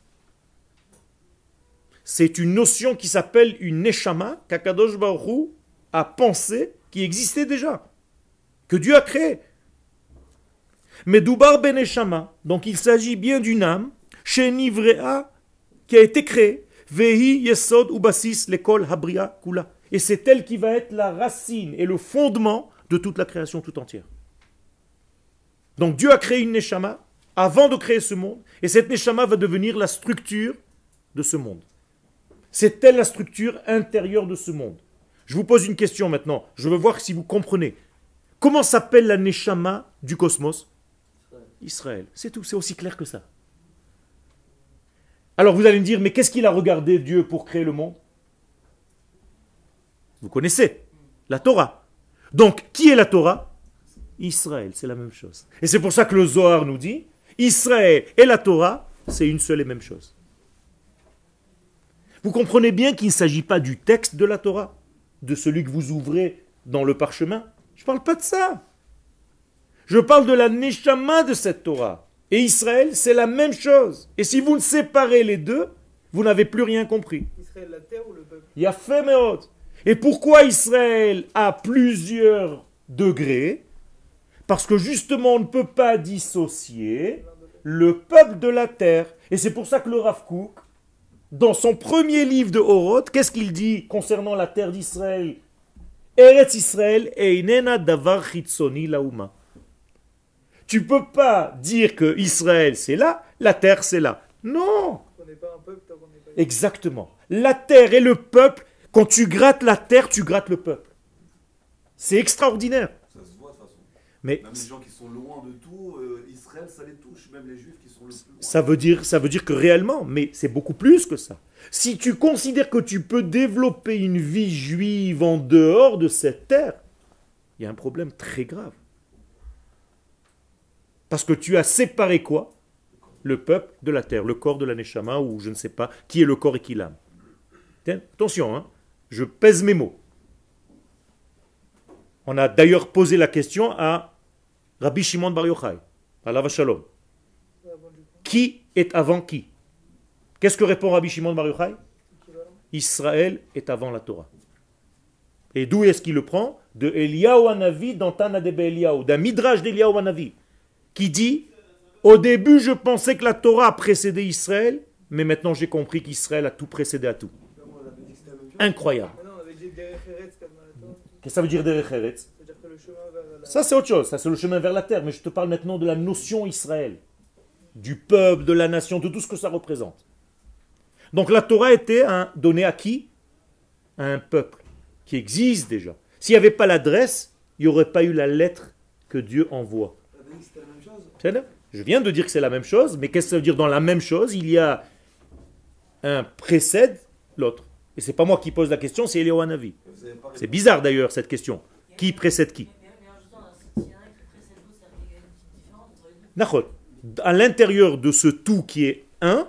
C'est une notion qui s'appelle une neshama qu'Akadosh Baruch a pensé qui existait déjà, que Dieu a créé. Mais Doubar ben neshama, donc il s'agit bien d'une âme, chez Nivrea, qui a été créée. Vehi yesod ubasis lekol habria kula. Et c'est elle qui va être la racine et le fondement de toute la création tout entière. Donc Dieu a créé une neshama avant de créer ce monde, et cette neshama va devenir la structure de ce monde. C'est elle la structure intérieure de ce monde? Je vous pose une question maintenant, je veux voir si vous comprenez. Comment s'appelle la neshama du cosmos? Israël. C'est tout, c'est aussi clair que ça. Alors vous allez me dire, mais qu'est-ce qu'il a regardé Dieu pour créer le monde? Vous connaissez la Torah. Donc, qui est la Torah? Israël, c'est la même chose. Et c'est pour ça que le Zohar nous dit, Israël et la Torah, c'est une seule et même chose. Vous comprenez bien qu'il ne s'agit pas du texte de la Torah, de celui que vous ouvrez dans le parchemin? Je ne parle pas de ça. Je parle de la neshama de cette Torah. Et Israël, c'est la même chose. Et si vous ne séparez les deux, vous n'avez plus rien compris. Israël, la terre ou le peuple? Il y a fait Et pourquoi Israël a plusieurs degrés? Parce que justement, on ne peut pas dissocier le peuple de la terre. Et c'est pour ça que le Rav Kook, dans son premier livre de Horoth, qu'est-ce qu'il dit concernant la terre d'Israël? Eretz Israël einena davar chitzoni lauma. Tu peux pas dire que Israël c'est là, la terre c'est là. Non. Exactement. La terre et le peuple, quand tu grattes la terre, tu grattes le peuple. C'est extraordinaire. Ça se voit de toute façon. Mais Même les gens qui sont loin de tout, euh, Israël, ça les touche. Même les juifs qui sont le plus loin. ça veut dire, ça veut dire que réellement, mais c'est beaucoup plus que ça. Si tu considères que tu peux développer une vie juive en dehors de cette terre, il y a un problème très grave. Parce que tu as séparé quoi? Le peuple de la terre, le corps de la Neshama, ou je ne sais pas, qui est le corps et qui l'âme. Attention, hein, je pèse mes mots. On a d'ailleurs posé la question à Rabbi Shimon Bar Yochai, à Shalom. Qui est avant qui? Qu'est-ce que répond Rabbi Shimon Bar Yochai? Israël est avant la Torah. Et d'où est-ce qu'il le prend? De Eliyahu Hanavi dans Tana de Eliyahu, d'un midrash d'Eliyahu Hanavi, qui dit Au début, je pensais que la Torah a précédé Israël, mais maintenant j'ai compris qu'Israël a tout précédé à tout. Incroyable. Qu'est-ce que ça veut dire la. Ça, c'est autre chose. Ça, c'est le chemin vers la terre. Mais je te parle maintenant de la notion Israël, du peuple, de la nation, de tout ce que ça représente. Donc la Torah était donnée à qui? À un peuple qui existe déjà. S'il n'y avait pas l'adresse, il n'y aurait pas eu la lettre que Dieu envoie. Je viens de dire que c'est la même chose, mais qu'est-ce que ça veut dire dans la même chose? Il y a un précède l'autre. Et c'est pas moi qui pose la question, c'est Eliyahu Hanavi. C'est bizarre d'ailleurs cette question. Qui précède qui? À l'intérieur de ce tout qui est un,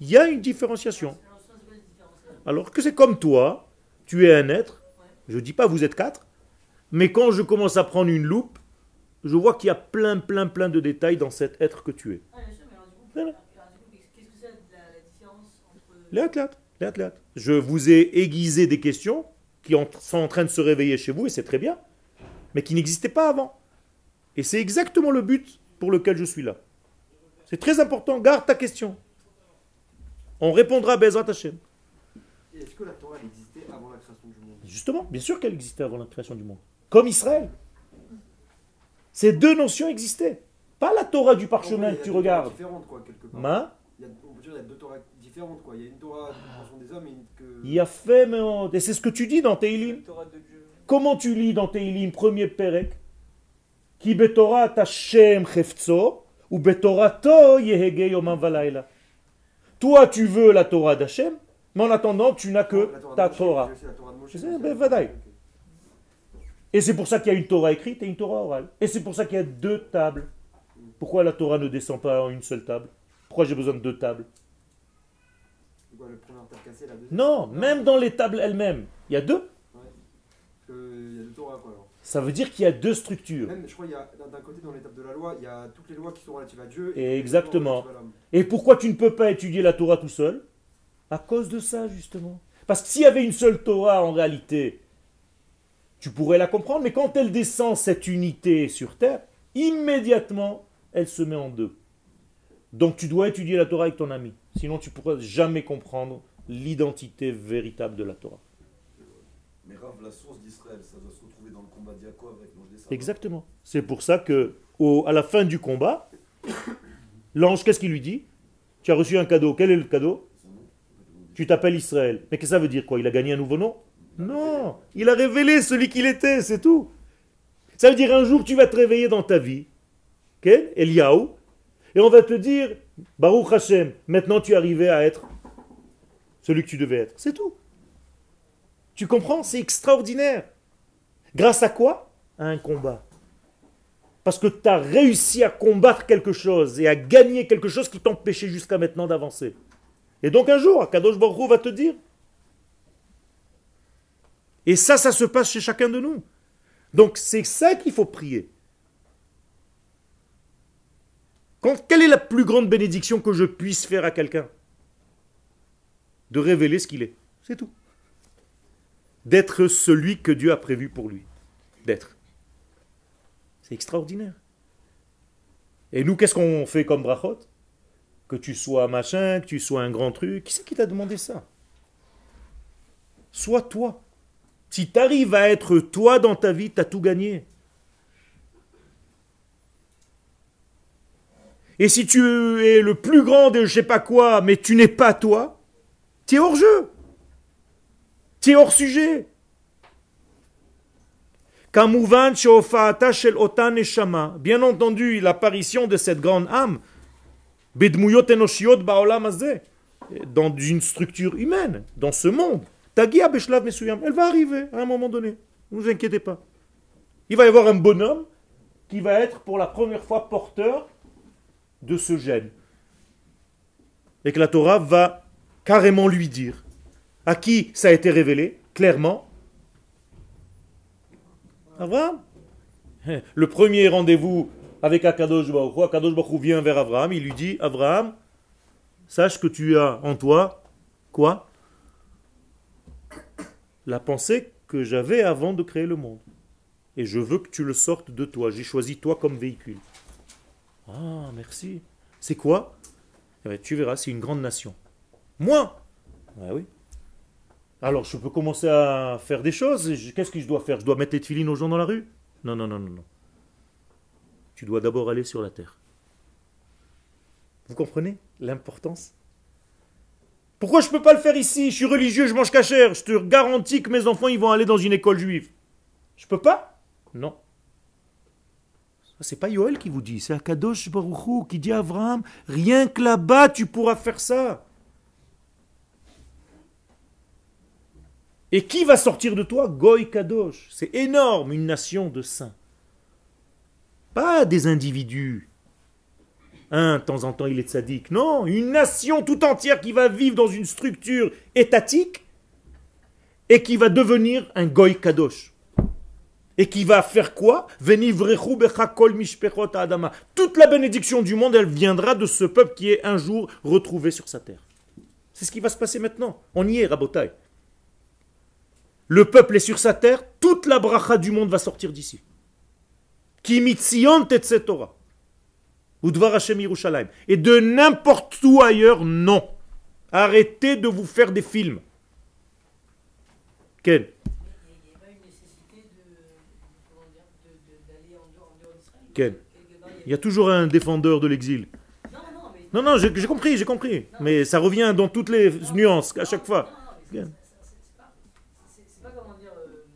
il y a une différenciation. Là Alors que c'est comme toi, tu es un être, je ne dis pas vous êtes quatre, mais quand je commence à prendre une loupe, je vois qu'il y a plein, plein, plein de détails dans cet être que tu es. Ah, bien sûr, mais alors du coup, Voilà. alors, du coup, qu'est-ce que c'est la, la différence entre. Les athlètes, les athlètes. Je vous ai aiguisé des questions qui sont en train de se réveiller chez vous, et c'est très bien, mais qui n'existaient pas avant. Et c'est exactement le but pour lequel je suis là. C'est très important, garde ta question. On répondra à Bezrat Hashem. Est-ce que la Torah existait avant la création du monde? Justement, bien sûr qu'elle existait avant la création du monde. Comme Israël. Ces deux notions existaient. Pas la Torah du parchemin gros, il y a que tu deux Torahs regardes. différentes, quoi, quelque part. Ma, Il y a- on peut dire qu'il y a deux Torahs différentes. Quoi. Il y a une Torah de des hommes et une que. il y a fait, mais on- et c'est ce que tu dis dans Teilim. Comment tu lis dans Teilim, premier Perek? Ki betorah Hashem chefzo, ou betorato yehege yomam valayla. Toi, tu veux la Torah d'Hachem, mais en attendant, tu n'as que La Torah de ta Torah. C'est- donc, ben, euh, vadaï. ok. Et c'est pour ça qu'il y a une Torah écrite et une Torah orale. Et c'est pour ça qu'il y a deux tables. Pourquoi la Torah ne descend pas en une seule table? Pourquoi j'ai besoin de deux tables? Non, même dans les tables elles-mêmes, il y a deux? Ça veut dire qu'il y a deux structures. Même, je crois, il y a, d'un côté, dans l'étape de la loi, il y a toutes les lois qui sont relatives à Dieu. Et exactement. Et pourquoi tu ne peux pas étudier la Torah tout seul? À cause de ça, justement. Parce que s'il y avait une seule Torah, en réalité, tu pourrais la comprendre, mais quand elle descend, cette unité sur terre, immédiatement, elle se met en deux. Donc tu dois étudier la Torah avec ton ami. Sinon, tu ne pourras jamais comprendre l'identité véritable de la Torah. Mais Rav, la source d'Israël, ça doit se retrouver dans le combat d'Yaakov avec. Exactement. C'est pour ça que, au- à la fin du combat, l'ange, qu'est-ce qu'il lui dit? Tu as reçu un cadeau. Quel est le cadeau? Tu t'appelles Israël. Mais qu'est-ce que ça veut dire quoi? Il a gagné un nouveau nom? Non. Il a révélé celui qu'il était, c'est tout. Ça veut dire un jour tu vas te réveiller dans ta vie, ok Eliaou, et on va te dire Baruch Hashem, maintenant tu es arrivé à être celui que tu devais être. C'est tout. Tu comprends? C'est extraordinaire. Grâce à quoi? À un combat. Parce que tu as réussi à combattre quelque chose et à gagner quelque chose qui t'empêchait jusqu'à maintenant d'avancer. Et donc un jour, Kadosh Baruch va te dire. Et ça, ça se passe chez chacun de nous. Donc c'est ça qu'il faut prier. Quelle est la plus grande bénédiction que je puisse faire à quelqu'un? De révéler ce qu'il est. C'est tout. D'être celui que Dieu a prévu pour lui. D'être. C'est extraordinaire. Et nous, qu'est-ce qu'on fait comme brachot? Que tu sois machin, que tu sois un grand truc. Qui c'est qui t'a demandé ça? Sois toi. Si tu arrives à être toi dans ta vie, tu as tout gagné. Et si tu es le plus grand de je sais pas quoi, mais tu n'es pas toi, tu es hors jeu. Tu es hors sujet. Bien entendu, l'apparition de cette grande âme, dans une structure humaine, dans ce monde, beshlav mesuyam, elle va arriver à un moment donné. Ne vous inquiétez pas. Il va y avoir un bonhomme qui va être pour la première fois porteur de ce gène. Et que la Torah va carrément lui dire à qui ça a été révélé, clairement, Abraham. Le premier rendez-vous avec Akadosh Baruch Akadosh Baruch vient vers Abraham, il lui dit, Abraham, sache que tu as en toi, quoi? La pensée que j'avais avant de créer le monde. Et je veux que tu le sortes de toi. J'ai choisi toi comme véhicule. Ah, merci. C'est quoi? Eh ben, Tu verras, c'est une grande nation. Moi Ah oui. Alors, je peux commencer à faire des choses. Qu'est-ce que je dois faire? Je dois mettre les tefilines aux gens dans la rue? Non, non, non, non, non. Tu dois d'abord aller sur la terre. Vous comprenez l'importance? Pourquoi je ne peux pas le faire ici? Je suis religieux, je mange cachère. Je te garantis que mes enfants, ils vont aller dans une école juive. Je peux pas? Non. C'est pas Yoel qui vous dit, c'est Akadosh Baruch Hu qui dit à Abraham, rien que là-bas, tu pourras faire ça. Et qui va sortir de toi? Goy Kadosh. C'est énorme, une nation de saints. Pas des individus. Un, de temps en temps, il est tzaddik. Non, une nation tout entière qui va vivre dans une structure étatique et qui va devenir un Goy Kadosh. Et qui va faire quoi? Toute la bénédiction du monde, elle viendra de ce peuple qui est un jour retrouvé sur sa terre. C'est ce qui va se passer maintenant. On y est, Rabotai. Le peuple est sur sa terre, toute la bracha du monde va sortir d'ici. Ki mitzion Torah. Udvar Hashem Yerushalayim. Et de n'importe où ailleurs, non. Arrêtez de vous faire des films. Ken Il n'y a pas une nécessité de, comment dire, de- de- d'aller en dehors, en dehors d'Israël Ken. Quelque part, Il y a toujours un défendeur de l'exil. Non, non, j'ai compris, j'ai compris. Mais ça revient dans toutes les nuances à chaque fois. Dire. euh,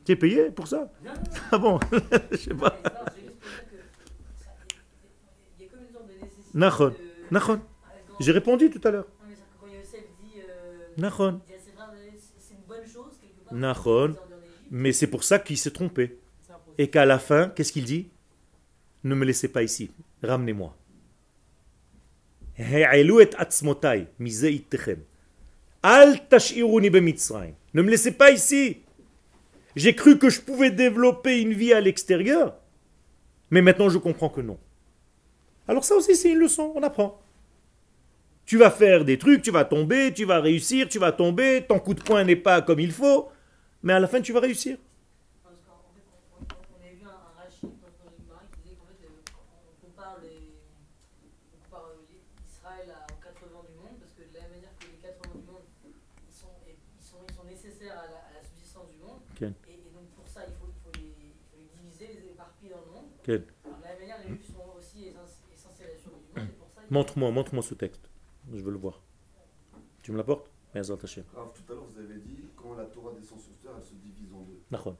Tu es payé pour ça? Ah bon? Je sais pas. mais non, c'est juste pour dire que ça- Il y a comme une sorte de nécessité. Nachon. Nachon. J'ai répondu tout à l'heure. Nachon. Mais c'est pour ça qu'il s'est trompé. Et qu'à la fin, qu'est-ce qu'il dit? Ne me laissez pas ici. Ramenez-moi. Ne me laissez pas ici. J'ai cru que je pouvais développer une vie à l'extérieur. Mais maintenant, je comprends que non. Alors ça aussi c'est une leçon, on apprend. Tu vas faire des trucs, tu vas tomber, tu vas réussir, tu vas tomber, ton coup de poing n'est pas comme il faut, mais à la fin tu vas réussir. Parce Montre-moi, montre-moi ce texte. Je veux le voir. Tu me l'apportes? Tout à l'heure, vous avez dit, quand la Torah descend sur terre, elle se divise en deux. Nachon.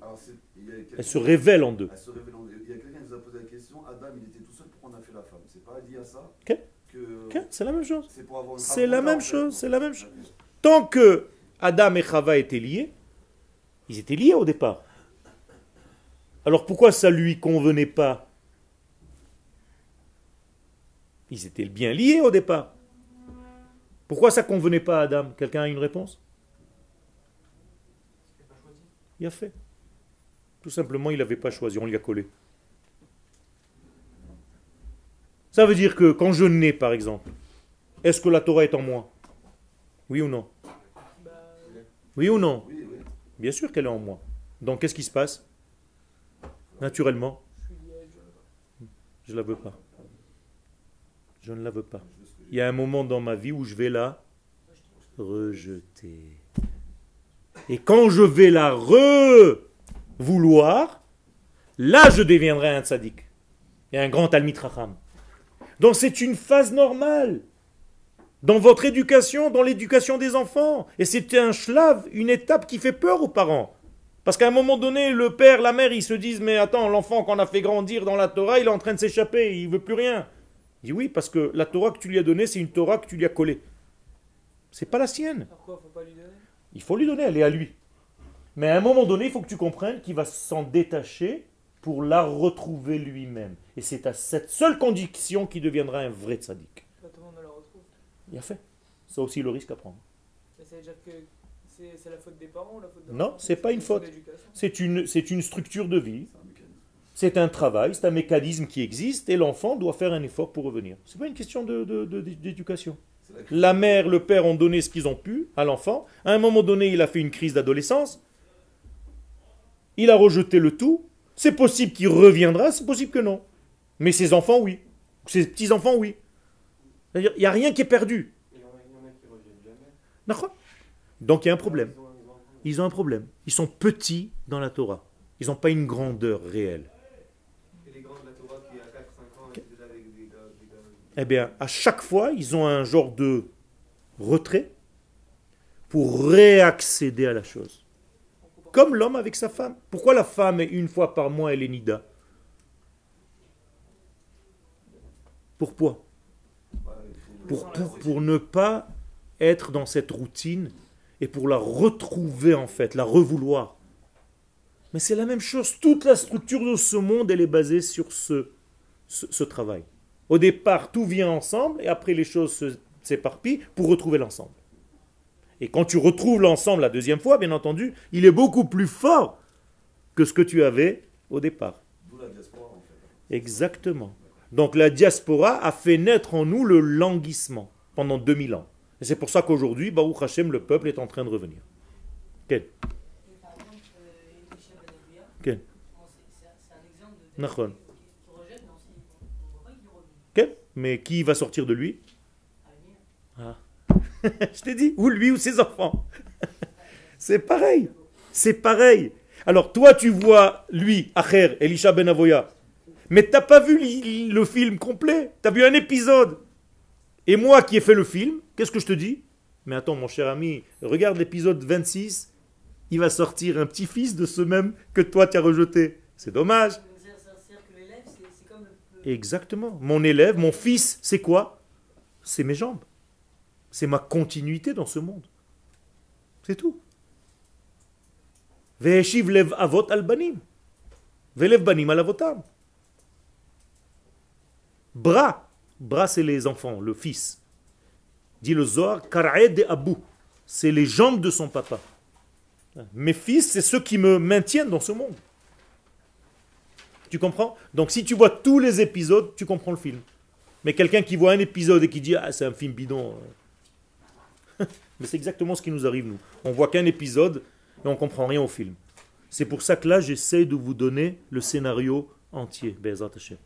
Alors, c'est- il y a quelqu'un- Elle se révèle en deux. Elle se révèle en deux. Il y a quelqu'un qui nous a posé la question Adam, il était tout seul, pourquoi on a fait la femme? C'est pas lié à ça Ok. que. Ok, C'est la même chose. C'est pour avoir C'est la même chose, c'est la même chose. Tant que Adam et Chava étaient liés, ils étaient liés au départ. Alors pourquoi ça lui convenait pas Ils étaient bien liés au départ. Pourquoi ça convenait pas à Adam? Quelqu'un a une réponse? Il a fait. Tout simplement, il n'avait pas choisi, on lui a collé. Ça veut dire que quand je nais, par exemple, est-ce que la Torah est en moi? Oui ou non? Oui ou non? Bien sûr qu'elle est en moi. Donc qu'est-ce qui se passe? Naturellement, je je la veux pas. Je ne la veux pas. Il y a un moment dans ma vie où je vais la rejeter. Et quand je vais la re-vouloir, là je deviendrai un tzaddik. Et un grand Talmid Racham. Donc c'est une phase normale. Dans votre éducation, dans l'éducation des enfants. Et c'est un shlav, une étape qui fait peur aux parents. Parce qu'à un moment donné, le père, la mère, ils se disent, mais attends, l'enfant qu'on a fait grandir dans la Torah, il est en train de s'échapper, il veut plus rien. Il dit oui, parce que la Torah que tu lui as donnée, c'est une Torah que tu lui as collée. C'est pas la sienne. Pourquoi faut pas lui donner? Il faut lui donner, elle est à lui. Mais à un moment donné, il faut que tu comprennes qu'il va s'en détacher pour la retrouver lui-même. Et c'est à cette seule condition qu'il deviendra un vrai tzaddik. Pas tout le monde ne la retrouve. Il a fait. C'est aussi le risque à prendre. Mais ça veut dire que c'est la faute des parents ou la faute de Non, c'est pas une faute. l'éducation? C'est une, c'est une structure de vie, c'est un travail, c'est un mécanisme qui existe et l'enfant doit faire un effort pour revenir. C'est pas une question de- de- de- d'éducation. La mère, le père ont donné ce qu'ils ont pu à l'enfant. À un moment donné, il a fait une crise d'adolescence. Il a rejeté le tout. C'est possible qu'il reviendra, c'est possible que non. Mais ses enfants, oui. Ses petits-enfants, oui. C'est-à-dire, il n'y a rien qui est perdu. Il y en a, qui reviennent Donc il y a un problème. Ils ont un problème. Ils sont petits dans la Torah. Ils n'ont pas une grandeur réelle. Et les grands de la Torah qui, à 4-5 ans, étaient déjà avec des gars. Des gars Eh bien, à chaque fois, ils ont un genre de retrait pour réaccéder à la chose. Comme l'homme avec sa femme. Pourquoi la femme, une fois par mois, elle est nida? Pourquoi pour, pour, pour ne pas être dans cette routine et pour la retrouver en fait, la revouloir. Mais c'est la même chose. Toute la structure de ce monde, elle est basée sur ce, ce travail. Au départ, tout vient ensemble et après les choses se- s'éparpillent pour retrouver l'ensemble. Et quand tu retrouves l'ensemble la deuxième fois, bien entendu, il est beaucoup plus fort que ce que tu avais au départ. D'où la diaspora, en fait. Exactement. Donc la diaspora a fait naître en nous le languissement pendant 2000 ans. Et c'est pour ça qu'aujourd'hui, Baruch Hashem, le peuple est en train de revenir. Quel Et par exemple, euh, Elisha Ben Quel Mais qui va sortir de lui Ah, Je t'ai dit, ou lui ou ses enfants. c'est pareil. C'est pareil. Alors toi, tu vois lui, Acher, Elisha Ben Avoya. Mais t'as pas vu le film complet? T'as vu un épisode? Et moi qui ai fait le film, qu'est-ce que je te dis? Mais attends, mon cher ami, regarde l'épisode 26. Il va sortir un petit-fils de ce même que toi tu as rejeté. C'est dommage. Donc, c'est- c'est- C'est-à-dire que l'élève, c'est c'est comme le. le- Exactement. Mon élève, mon fils, c'est quoi? C'est mes jambes. C'est ma continuité dans ce monde. C'est tout. Ve'eshiv lev avot al banim. Ve'lev banim al avotam. Bras. Bras, c'est les enfants, le fils. Dit le Zohar, kar'ed de abou. C'est les jambes de son papa. Mes fils, c'est ceux qui me maintiennent dans ce monde. Tu comprends? Donc si tu vois tous les épisodes, tu comprends le film. Mais quelqu'un qui voit un épisode et qui dit Ah, c'est un film bidon. euh. Mais c'est exactement ce qui nous arrive, nous. On voit qu'un épisode et on comprend rien au film. C'est pour ça que là, j'essaie de vous donner le scénario entier. Hashem.